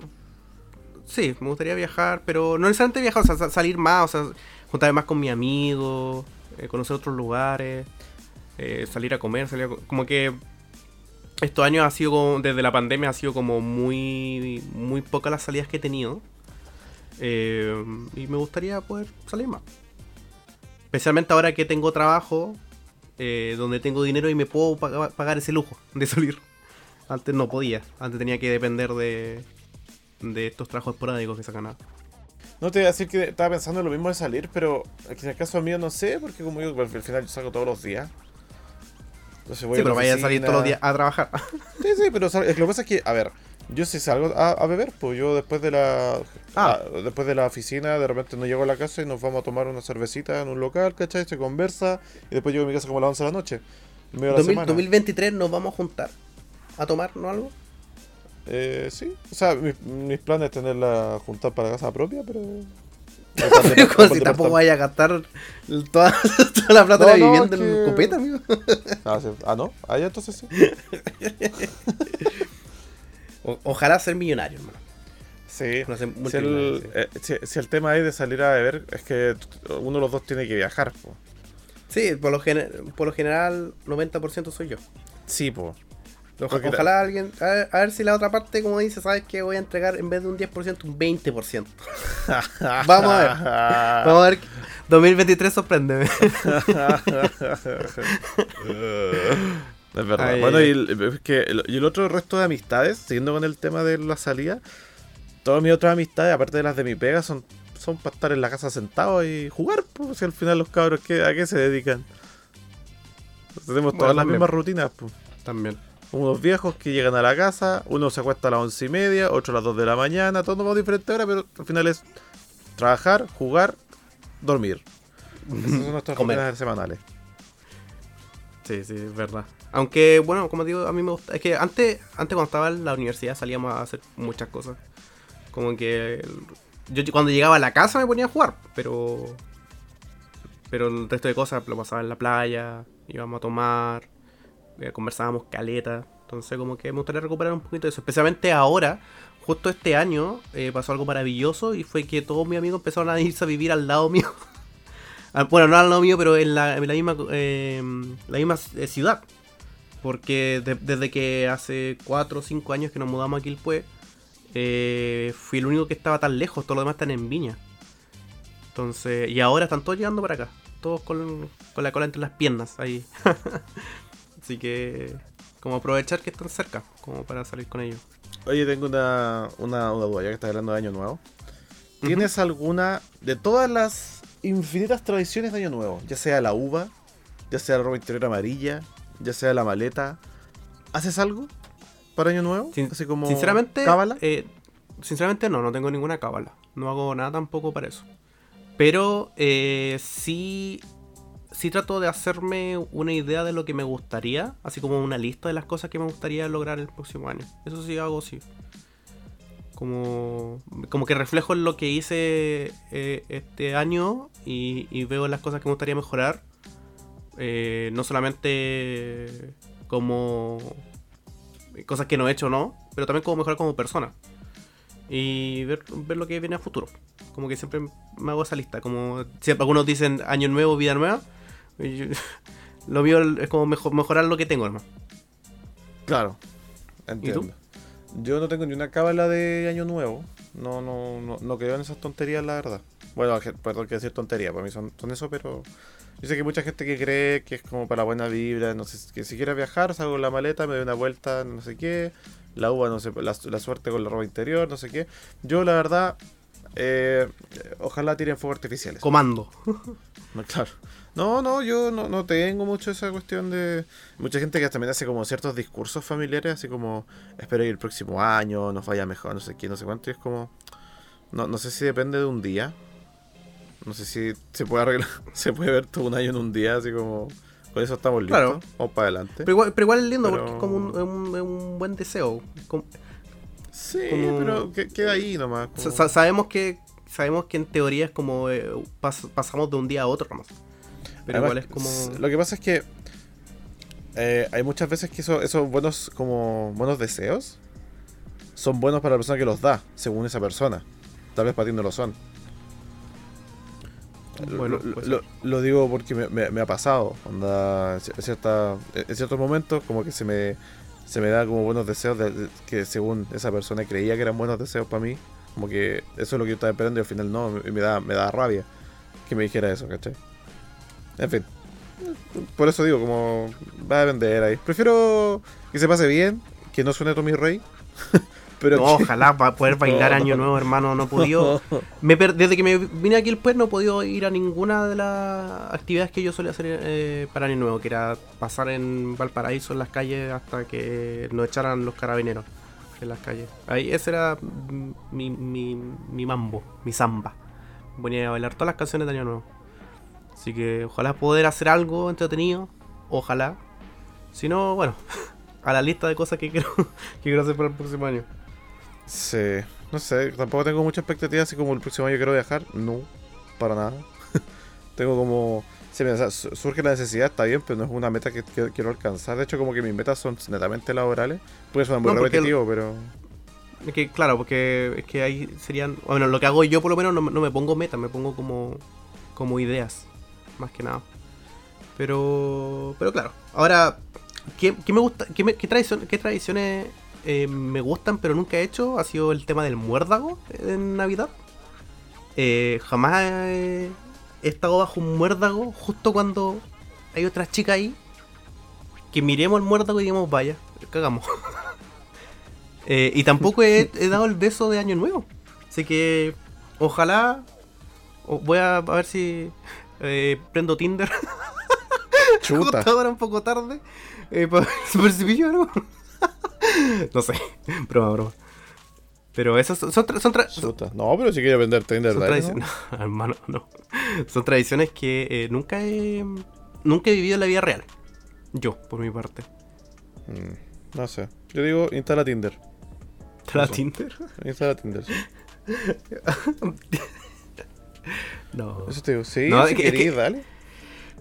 Sí, me gustaría viajar, pero no necesariamente viajar, o sea, sa- salir más, o sea, juntarme más con mi amigo, eh, conocer otros lugares, eh, salir a comer, salir a co- como que estos años ha sido como- desde la pandemia ha sido como muy muy pocas las salidas que he tenido. Eh, y me gustaría poder salir más. Especialmente ahora que tengo trabajo, eh, donde tengo dinero y me puedo paga- pagar ese lujo de salir. Antes no podía, antes tenía que depender de, de estos trabajos esporádicos que sacan a... No te voy a decir que estaba pensando en lo mismo de salir, pero en el caso mío no sé, porque como yo al final yo salgo todos los días. Entonces voy Sí, a la pero vaya a salir todos los días a trabajar. Sí, sí, pero lo que pasa es que, a ver, yo si salgo a, a beber, pues yo después de la Ah. a- después de la oficina, de repente no llego a la casa y nos vamos a tomar una cervecita en un local, ¿cachai? Se conversa y después llego a mi casa como a las 11 de la noche. En medio de la 2000 semana. 2023 nos vamos a juntar a tomarnos algo. Eh, sí, o sea, mis, mis planes es tenerla juntar para casa propia, pero. Pero como si tampoco vaya a gastar toda, toda la plata de la No, no, vivienda que- en copeta, amigo. Ah, sí. Ah, no, ah, ya entonces sí. O- ojalá ser millonario, hermano. Sí. Ojalá ser Si el, multimillonario, sí. eh, si, si el tema es de salir a beber, es que uno de los dos tiene que viajar, po. Sí, por lo, gener- por lo general, 90% soy yo. Sí, po. Oja- ojalá alguien. A ver, a ver si la otra parte, como dice, sabes que voy a entregar en vez de un 10%, un 20%. Vamos a ver. Vamos a ver. 2023 sorpréndeme. Es verdad. Ay, bueno, y el, es que el- y el otro resto de amistades, siguiendo con el tema de la salida, todas mis otras amistades, aparte de las de mi pega, son, son para estar en la casa sentados y jugar. Pues, si al final los cabros, ¿qué, ¿a qué se dedican? Tenemos Bueno, todas las mismas rutinas. Pues. También. Unos viejos que llegan a la casa, uno se acuesta a las once y media, otro a las 2 de la mañana, todos nos vamos a diferentes horas, pero al final es trabajar, jugar, dormir. Esas son nuestras Comer. rutinas semanales. Sí, sí, es verdad. Aunque, bueno, como digo, a mí me gusta. Es que antes, antes cuando estaba en la universidad salíamos a hacer muchas cosas. Como que. Yo cuando llegaba a la casa me ponía a jugar, pero. Pero el resto de cosas lo pasaba en la playa, íbamos a tomar, eh, conversábamos caleta. Entonces, como que me gustaría recuperar un poquito de eso. Especialmente ahora, justo este año, eh, pasó algo maravilloso y fue que todos mis amigos empezaron a irse a vivir al lado mío. Ah, bueno, no al lado mío, pero en la, misma, la misma eh, ciudad. Porque de- desde que hace 4 o 5 años que nos mudamos a Quilpué, eh, fui el único que estaba tan lejos, todos los demás están en Viña. Entonces, y ahora están todos llegando para acá, todos con, con la cola entre las piernas ahí. Así que, como aprovechar que están cerca, como para salir con ellos. Oye, tengo una, una, una duda, ya que estás hablando de Año Nuevo. ¿Tienes alguna de todas las infinitas tradiciones de Año Nuevo? Ya sea la uva, ya sea la ropa interior amarilla, ya sea la maleta. ¿Haces algo para Año Nuevo? Sin- Así como Sinceramente, cábala. eh, sinceramente no, no tengo ninguna cábala. No hago nada tampoco para eso. Pero eh, sí, sí trato de hacerme una idea de lo que me gustaría, así como una lista de las cosas que me gustaría lograr el próximo año. Eso sí hago, sí. Como, como que reflejo en lo que hice eh, este año y, y veo las cosas que me gustaría mejorar. Eh, no solamente como cosas que no he hecho no, pero también como mejorar como persona. Y ver, ver lo que viene a futuro. Como que siempre me hago esa lista. Como si algunos dicen año nuevo, vida nueva. Y yo- lo mío es como mejo- mejorar lo que tengo, hermano. Claro. Entiendo. Yo no tengo ni una cábala de Año Nuevo. No, no, no, no creo en esas tonterías, la verdad. Bueno, perdón que decir tontería, para mí son, son eso, pero yo sé que hay mucha gente que cree que es como para buena vibra, no sé, que si quiero viajar, salgo en la maleta, me doy una vuelta, no sé qué, la uva, no sé, la, la suerte con la ropa interior, no sé qué. Yo, la verdad, eh, ojalá tiren fuegos artificiales. Comando. No, claro. No, no, yo no, no tengo mucho esa cuestión de... Mucha gente que también hace como ciertos discursos familiares, así como, espero que el próximo año nos vaya mejor, no sé qué, no sé cuánto, y es como... No, no sé si depende de un día. No sé si se puede arreglar, se puede ver todo un año en un día, así como... Con eso estamos listos. Claro. Vamos para adelante. Pero igual, pero igual es lindo Pero- porque es como un, un- buen deseo. Como- sí, como- pero que- queda ahí nomás. sa- como- sa- sabemos que sabemos que en teoría es como eh, pas- pasamos de un día a otro nomás. Pero Además, igual es como... Lo que pasa es que eh, hay muchas veces que eso- esos buenos como buenos deseos son buenos para la persona que los da, según esa persona. Tal vez para ti no lo son. Bueno, lo, lo- lo digo porque me, me- me ha pasado. Onda, en cierta, en ciertos momentos como que se me, se me da como buenos deseos de- de- que según esa persona creía que eran buenos deseos para mí. Como que eso es lo que yo estaba esperando y al final no, y me da, me da rabia que me dijera eso, ¿cachai? En fin. Por eso digo, como va a depender ahí. Prefiero que se pase bien, que no suene Tommy Rey. pero No, que- ojalá para poder bailar No. año nuevo, hermano, no he podido. Me per- desde que me vine aquí al pues no he podido ir a ninguna de las actividades que yo solía hacer eh, para año nuevo, que era pasar en Valparaíso en las calles hasta que nos echaran los carabineros en las calles. Ahí ese era mi, mi, mi mambo, mi samba. Venía a bailar todas las canciones de año nuevo. Así que ojalá poder hacer algo entretenido, ojalá. Si no, bueno, a la lista de cosas que quiero, que quiero hacer para el próximo año. Sí, no sé, tampoco tengo mucha expectativa, así como el próximo año quiero viajar. No, para nada. tengo como... Sí, mira, o sea, surge la necesidad, está bien, pero no es una meta que, que quiero alcanzar. De hecho, como que mis metas son netamente laborales. Puede sonar muy No, el- repetitivo, pero... Es que, claro, porque es que ahí serían. Bueno, lo que hago yo por lo menos no, me- no me pongo metas, me pongo como. como ideas. Más que nada. Pero. Pero claro. Ahora, ¿qué, qué me gusta? ¿Qué, me- qué tradiciones eh, me gustan pero nunca he hecho? Ha sido el tema del muérdago en Navidad. Eh, jamás he, estado bajo un muérdago justo cuando hay otra chica ahí. Que miremos el muérdago y digamos, vaya, cagamos. Eh, y tampoco he, dado el beso de Año Nuevo. Así que ojalá. voy a, a ver si eh, prendo Tinder. Chuta. Justo ahora un poco tarde. Eh, para ver si percibí algo. no sé. Broma, broma. Pero esas son, son, son. No, pero si quiero vender Tinder, son dale, tradiciones. No, hermano, no. Son tradiciones que eh, nunca he. Nunca he vivido en la vida real. Yo, por mi parte. ¿no? Mm, no sé. Yo digo, instala Tinder. ¿La Eso. Tinder? Instala Tinder. sí. No. Eso te digo. Sí, No, si es que- es querís, que- dale.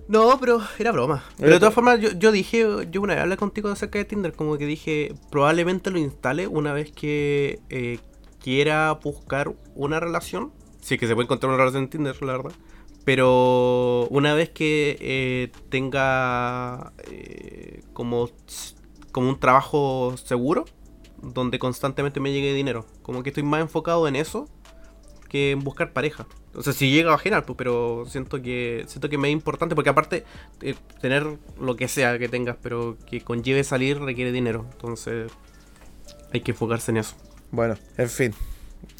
No, pero era broma. Pero de todas formas, yo, yo dije, yo una vez hablé contigo acerca de Tinder, como que dije, probablemente lo instale una vez que eh, quiera buscar una relación. Es que se puede encontrar una relación en Tinder, la verdad. Pero una vez que eh, tenga eh, como, como un trabajo seguro, donde constantemente me llegue dinero. Como que estoy más enfocado en eso que en buscar pareja. O sea, si llega a genial, pues, pero siento que siento que me es importante porque aparte eh, tener lo que sea que tengas, pero que conlleve salir requiere dinero. Entonces hay que enfocarse en eso. Bueno, en fin.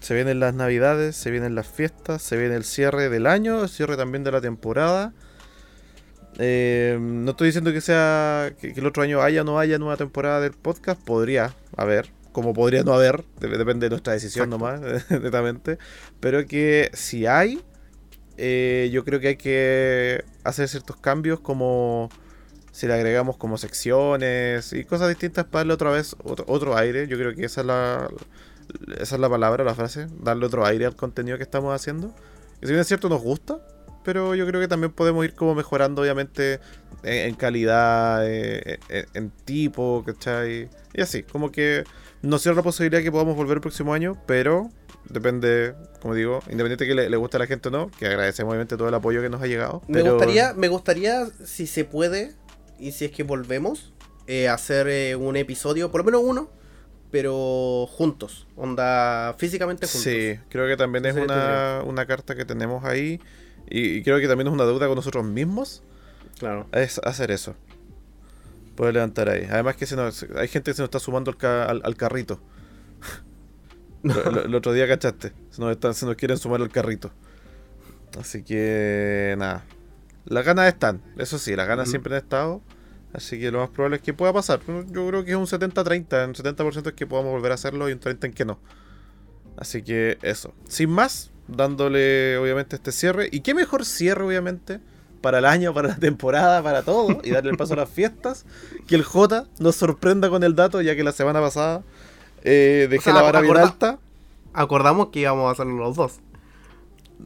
Se vienen las navidades, se vienen las fiestas, se viene el cierre del año, el cierre también de la temporada. Eh, no estoy diciendo que sea que, que el otro año haya o no haya nueva temporada del podcast, podría haber, como podría no haber, de- depende de nuestra decisión Exacto. nomás, netamente. Pero que si hay, eh, yo creo que hay que hacer ciertos cambios como si le agregamos como secciones y cosas distintas para darle otra vez otro, otro aire. Yo creo que esa es la, esa es la palabra, la frase, darle otro aire al contenido que estamos haciendo. Y si bien es cierto, nos gusta, pero yo creo que también podemos ir como mejorando, obviamente, en, en calidad, eh, en, en tipo, ¿cachai? Y así, como que no cierro la posibilidad que podamos volver el próximo año, pero depende, como digo, independiente que le, le guste a la gente o no, que agradecemos obviamente todo el apoyo que nos ha llegado. Me pero- gustaría, me gustaría, si se puede, y si es que volvemos, eh, hacer eh, un episodio, por lo menos uno, pero juntos. Onda, físicamente juntos. Sí, creo que también es una, una carta que tenemos ahí. Y, y creo que también es una deuda con nosotros mismos. Claro. Es hacer eso. Poder levantar ahí. Además que se nos- hay gente que se nos está sumando al, ca- al- al carrito. El otro día cachaste. Se nos, están- se nos quieren sumar al carrito. Así que nada. Las ganas están. Eso sí, las ganas siempre han estado. Así que lo más probable es que pueda pasar. Yo creo que es un 70-30. Un 70% es que podamos volver a hacerlo y un 30% en que no. Así que eso. Sin más, dándole obviamente este cierre. Y qué mejor cierre, obviamente, para el año, para la temporada, para todo. Y darle el paso a las fiestas. Que el J nos sorprenda con el dato, ya que la semana pasada eh, dejé O sea, la vara bien alta. Acordamos que íbamos a hacerlo los dos.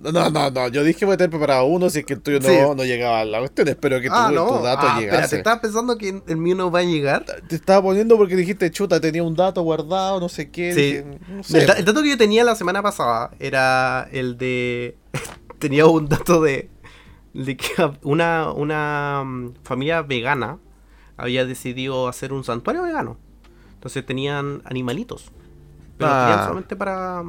No, no, no. Yo dije voy a tener preparado uno. Si es que el tuyo no, Sí. no llegaba a la cuestión. Espero que tu, tu dato ah, llegase. espérate, ¿estás pensando que el mío no va a llegar? Te estaba poniendo porque dijiste, chuta, tenía un dato guardado, no sé qué. Sí. dije, no sé. El, da- el dato que yo tenía la semana pasada era el de. tenía un dato de. De que una, una mm, familia vegana había decidido hacer un santuario vegano. Entonces tenían animalitos. Pero los Ah. tenían solamente para.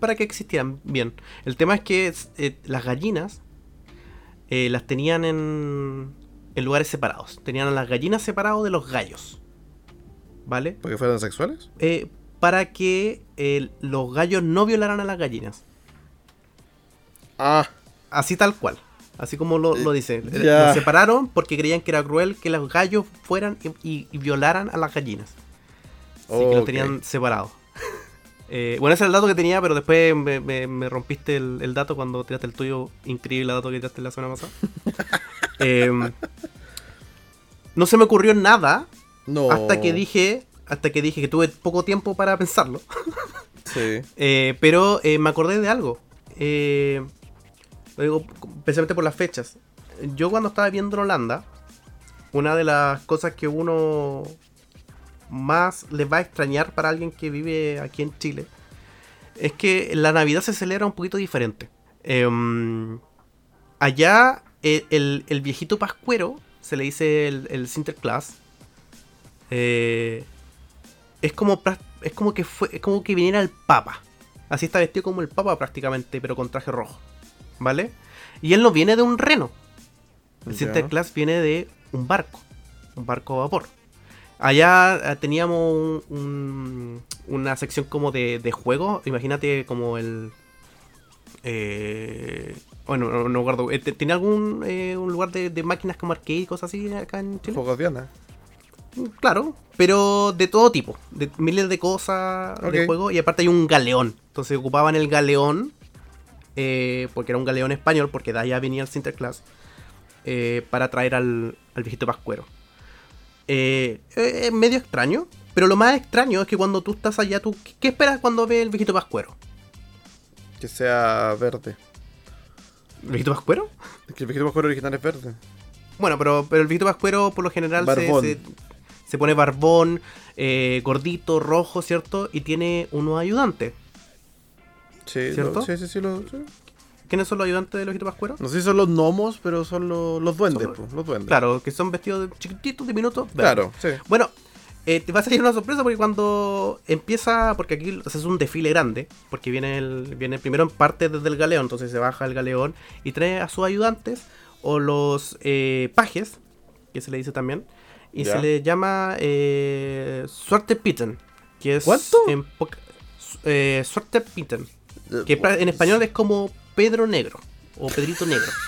para que existieran bien. El tema es que eh, las gallinas eh, las tenían en. en lugares separados. Tenían a las gallinas separados de los gallos. ¿Vale? ¿Porque fueron sexuales? eh, para que los gallos no violaran a las gallinas. Ah, Así tal cual. Así como lo, lo dice. Eh, ya. Los separaron porque creían que era cruel que los gallos fueran y, y- y violaran a las gallinas. Así que los ok. tenían separados. Eh, bueno, ese es el dato que tenía, pero después me, me- me rompiste el, el dato cuando tiraste el tuyo. Increíble dato que tiraste la semana pasada. Em, no se me ocurrió nada No. Hasta que dije, hasta que dije que tuve poco tiempo para pensarlo. Sí. Eh, pero eh, me acordé de algo. Eh, lo digo especialmente por las fechas. Yo cuando estaba viendo en Holanda, una de las cosas que uno más les va a extrañar para alguien que vive aquí en Chile es que la Navidad se celebra un poquito diferente. Em, allá el, el- viejito pascuero, se le dice el, el Sinterklaas, eh, es como es como que fue es como que viniera el Papa. Así está vestido como el Papa prácticamente, pero con traje rojo. ¿Vale? Y él no viene de un reno. El Ya. Sinterklaas viene de un barco. Un barco a vapor. Allá eh, teníamos un- un- una sección como de, de juego. Imagínate como el. eh, bueno, no, no guardo. eh, ¿Tenía algún eh, un lugar de, de máquinas como arcade y cosas así acá en Chile? Juegos Diana. Claro, pero de todo tipo, de miles de cosas de juego y aparte hay un galeón. Entonces ocupaban el galeón, eh, porque era un galeón español, porque de allá venía el Sinterklaas, eh, para traer al, al viejito pascuero. Eh, eh, es medio extraño, pero lo más extraño es que cuando tú estás allá, tú, ¿qué- ¿qué esperas cuando ves el viejito pascuero? Que sea verde. ¿El viejito pascuero? Es que el viejito pascuero original es verde. Bueno, pero, pero el viejito pascuero por lo general se, Barbón. se, se pone barbón, eh, gordito, rojo, ¿cierto? Y tiene unos ayudantes. Sí, ¿Cierto? lo- sí, sí, sí, lo- sí. ¿Quiénes son los ayudantes del viejito pascuero? No sé si son los gnomos, pero son los, los duendes, Son- los duendes. Claro, que son vestidos de chiquititos, diminutos. Claro, sí. Bueno, eh, te va a salir una sorpresa porque cuando empieza, porque aquí o sea, es un desfile grande, porque viene el, viene primero en parte desde el galeón, entonces se baja el galeón y trae a sus ayudantes o los eh, pajes, que se le dice también, y se le llama eh, Suerte Pitten, que es ¿Cuánto? en eh, Suerte Pitten, que en español es como Pedro Negro o Pedrito Negro.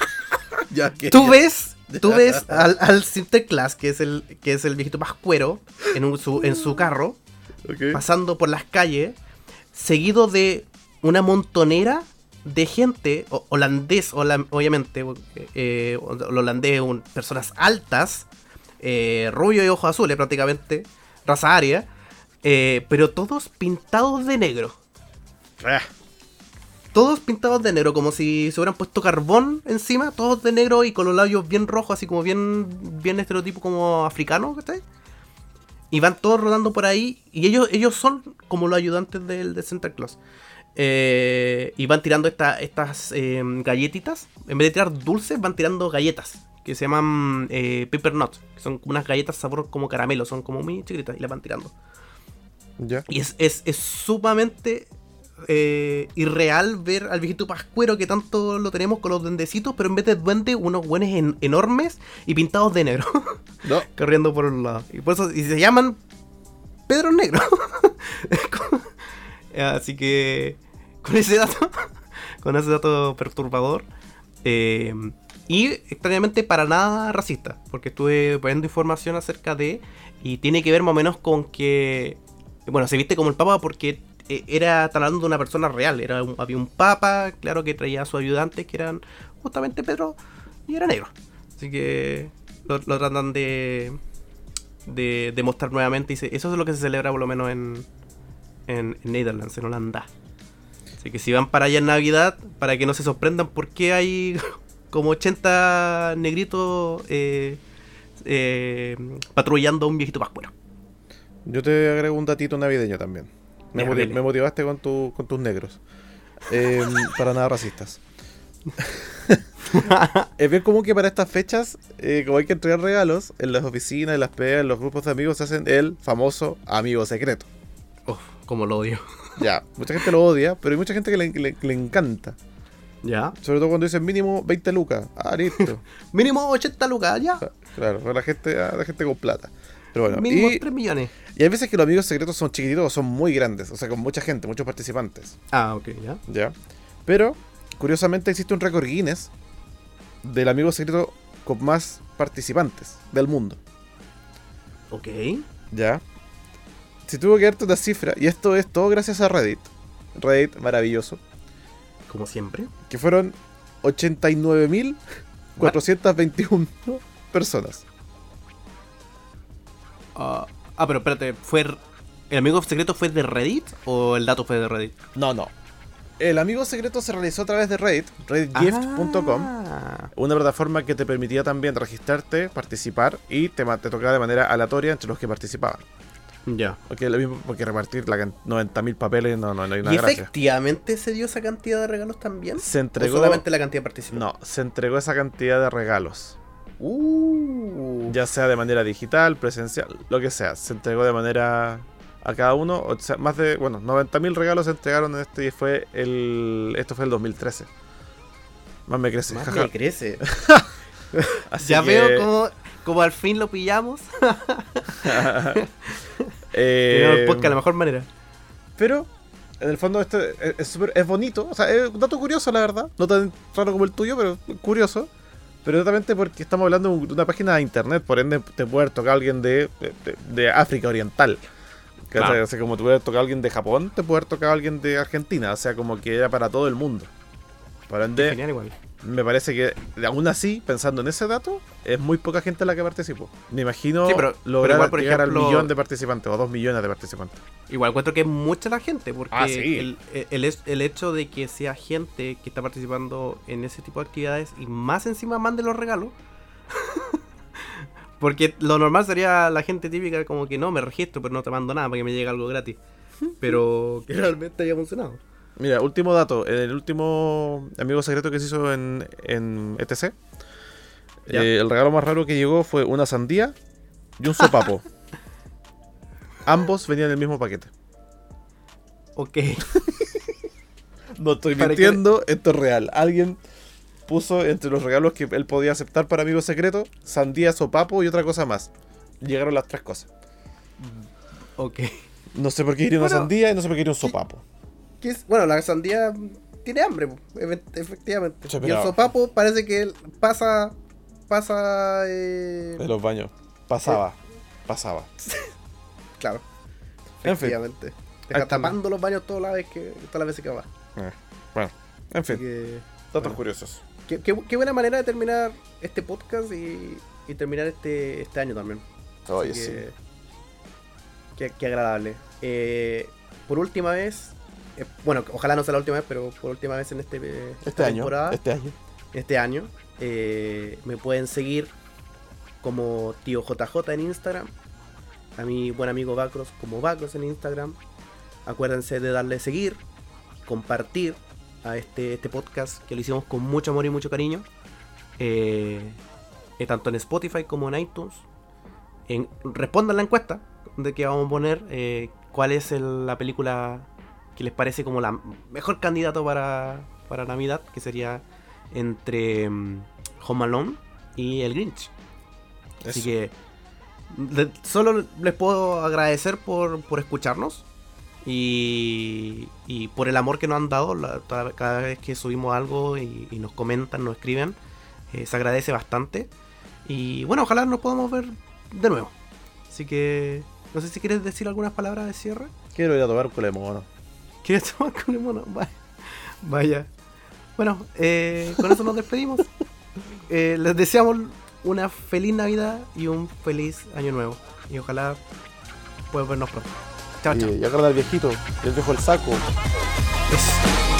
Ya que. Tú ves, tú ves al, al Sinterklaas, que es el, que es el viejito pascuero, en, un- su, en su carro, pasando por las calles, seguido de una montonera de gente, o- holandés, hola- obviamente, eh, el holandés, un- personas altas, eh, rubio y ojos azules prácticamente, raza aria, eh, pero todos pintados de negro. Todos pintados de negro, como si se hubieran puesto carbón encima, todos de negro y con los labios bien rojos, así como bien, bien estereotipo como africano, ¿cachai? Y van todos rodando por ahí, y ellos, ellos son como los ayudantes del de Santa Claus. Eh, y van tirando esta- estas eh, galletitas, en vez de tirar dulces, van tirando galletas, que se llaman eh, Paper Nut, que son unas galletas sabor como caramelo, son como muy chiquitas, y las van tirando. ya. Y es, es, es sumamente eh, irreal ver al viejito pascuero que tanto lo tenemos con los duendecitos, pero en vez de duende, unos buenos en- enormes y pintados de negro, No. corriendo por un lado. Y por eso y se llaman Pedro Negro. Como- Así que con ese dato, con ese dato perturbador. eh, y extrañamente para nada racista, porque estuve poniendo información acerca de, y tiene que ver más o menos con que, bueno, se viste como el Papa porque eh, era están hablando de una persona real, era un- había un Papa, claro que traía a sus ayudantes que eran justamente Pedro y era negro. Así que lo, tratan de, de, mostrar nuevamente y se- eso es lo que se celebra por lo menos en, en, en Netherlands, en Holanda. Así que si van para allá en Navidad, para que no se sorprendan por qué hay como 80 negritos eh, eh, patrullando a un viejito pascuero. Yo te agrego un datito navideño también. Me, motivaste con, tu, con tus negros. Eh, para nada racistas. es bien común que para estas fechas, eh, como hay que entregar regalos, en las oficinas, en las pegas, en los grupos de amigos, se hacen el famoso amigo secreto. Uf, como lo odio. Ya, mucha gente lo odia, pero hay mucha gente que le, le- le encanta. ¿Ya? Sobre todo cuando dicen mínimo 20 lucas. Ah, listo. Mínimo 80 lucas, ya. claro, la gente, a la gente con plata. Pero bueno, Mínimo y, 3 millones. y hay veces que los amigos secretos son chiquititos o son muy grandes, o sea, con mucha gente, muchos participantes. Ah, ok, ya. ¿Ya? Pero, curiosamente, existe un récord Guinness del amigo secreto con más participantes del mundo. Ok. ¿Ya? Si tuvo que darte una cifra, y esto es todo gracias a Reddit. Reddit maravilloso. Como siempre. Que fueron 89.421 personas. Ah, Ah, pero espérate, ¿fue ¿el amigo secreto fue de Reddit o el dato fue de Reddit? No, no. El amigo secreto se realizó a través de Reddit, redditgift.com, Ah. una plataforma que te permitía también registrarte, participar y te, te tocaba de manera aleatoria entre los que participaban. Ya. Porque, lo mismo, porque repartir la can- 90.000 papeles no, no, no hay una ¿Y gracia. efectivamente se dio esa cantidad de regalos también? Se ¿O entregó. solamente la cantidad de participantes? No, se entregó esa cantidad de regalos. Uh. Ya sea de manera digital, presencial, lo que sea. Se entregó de manera a cada uno. O sea, más de, bueno, 90.000 regalos se entregaron en este y fue el. Esto fue el 2013. Más me crece. Más jaja. me crece. Ya que, veo como, como al fin lo pillamos. eh, el podcast de la mejor manera. Pero, en el fondo, esto es, es, súper- es bonito. O sea, es un dato curioso, la verdad. No tan raro como el tuyo, pero curioso. Pero netamente porque estamos hablando de una página de internet, por ende te puede tocado alguien de, de, de África Oriental. Claro. O sea, como te puede tocado alguien de Japón, te puede tocado alguien de Argentina. O sea, como que era para todo el mundo. Por ende, Genial igual. me parece que aún así, pensando en ese dato, es muy poca gente la que participó. Me imagino Sí, pero- lograr pero igual, por llegar ejemplo- al millón de participantes o dos millones de participantes. Igual encuentro que es mucha la gente, porque Ah, sí. el, el hecho de que sea gente que está participando en ese tipo de actividades y más encima mande los regalos. porque lo normal sería la gente típica como que no, me registro, pero no te mando nada para que me llegue algo gratis. Pero que realmente haya funcionado. Mira, último dato. En el último amigo secreto que se hizo en, en ETC, eh, el regalo más raro que llegó fue una sandía y un sopapo. Ambos venían en el mismo paquete. Ok. No estoy ¿Para mintiendo, esto es real. Alguien puso entre los regalos que él podía aceptar para amigo secreto, sandía, sopapo y otra cosa más. Llegaron las tres cosas. Ok. No sé por qué iría una sandía y no sé por qué iría un sopapo. Bueno, la sandía tiene hambre, efectivamente. Y el sopapo parece que él pasa. Pasa. Eh, De los baños. Pasaba. Pasaba. Claro. En fin. Efectivamente. Deja tapando los baños todas las veces que, todas las veces que va. Eh, Bueno, en fin, que, datos bueno. curiosos. qué, qué- qué buena manera de terminar este podcast y, y terminar este, este año también. Oye, que- sí. Qué, qué agradable. Eh, por última vez, eh, bueno, ojalá no sea la última vez, pero por última vez en este, esta Este año. temporada, Este año. este año, eh, me pueden seguir como tío JJ en Instagram, a mi buen amigo Bacros como Bacros en Instagram. Acuérdense de darle seguir, compartir a este, este podcast que lo hicimos con mucho amor y mucho cariño. Eh, tanto en Spotify como en iTunes. En, respondan la encuesta de que vamos a poner cuál es el- la película que les parece como la mejor candidato para, para Navidad, que sería entre mm, Home Alone y El Grinch. Así que le- solo les puedo agradecer por, por escucharnos y, y por el amor que nos han dado la- toda- cada vez que subimos algo y, y nos comentan, nos escriben. eh, se agradece bastante. Y bueno, ojalá nos podamos ver de nuevo. Así que no sé si quieres decir algunas palabras de cierre. Quiero ir a tomar con mono. ¿Quieres tomar con el mono? Vaya. Vaya. Bueno, eh, con eso nos despedimos. Eh, les deseamos una feliz Navidad y un feliz Año Nuevo. Y ojalá puedan vernos pronto. Chao, chao. Y, y agarra al viejito, les dejo el saco. Eso.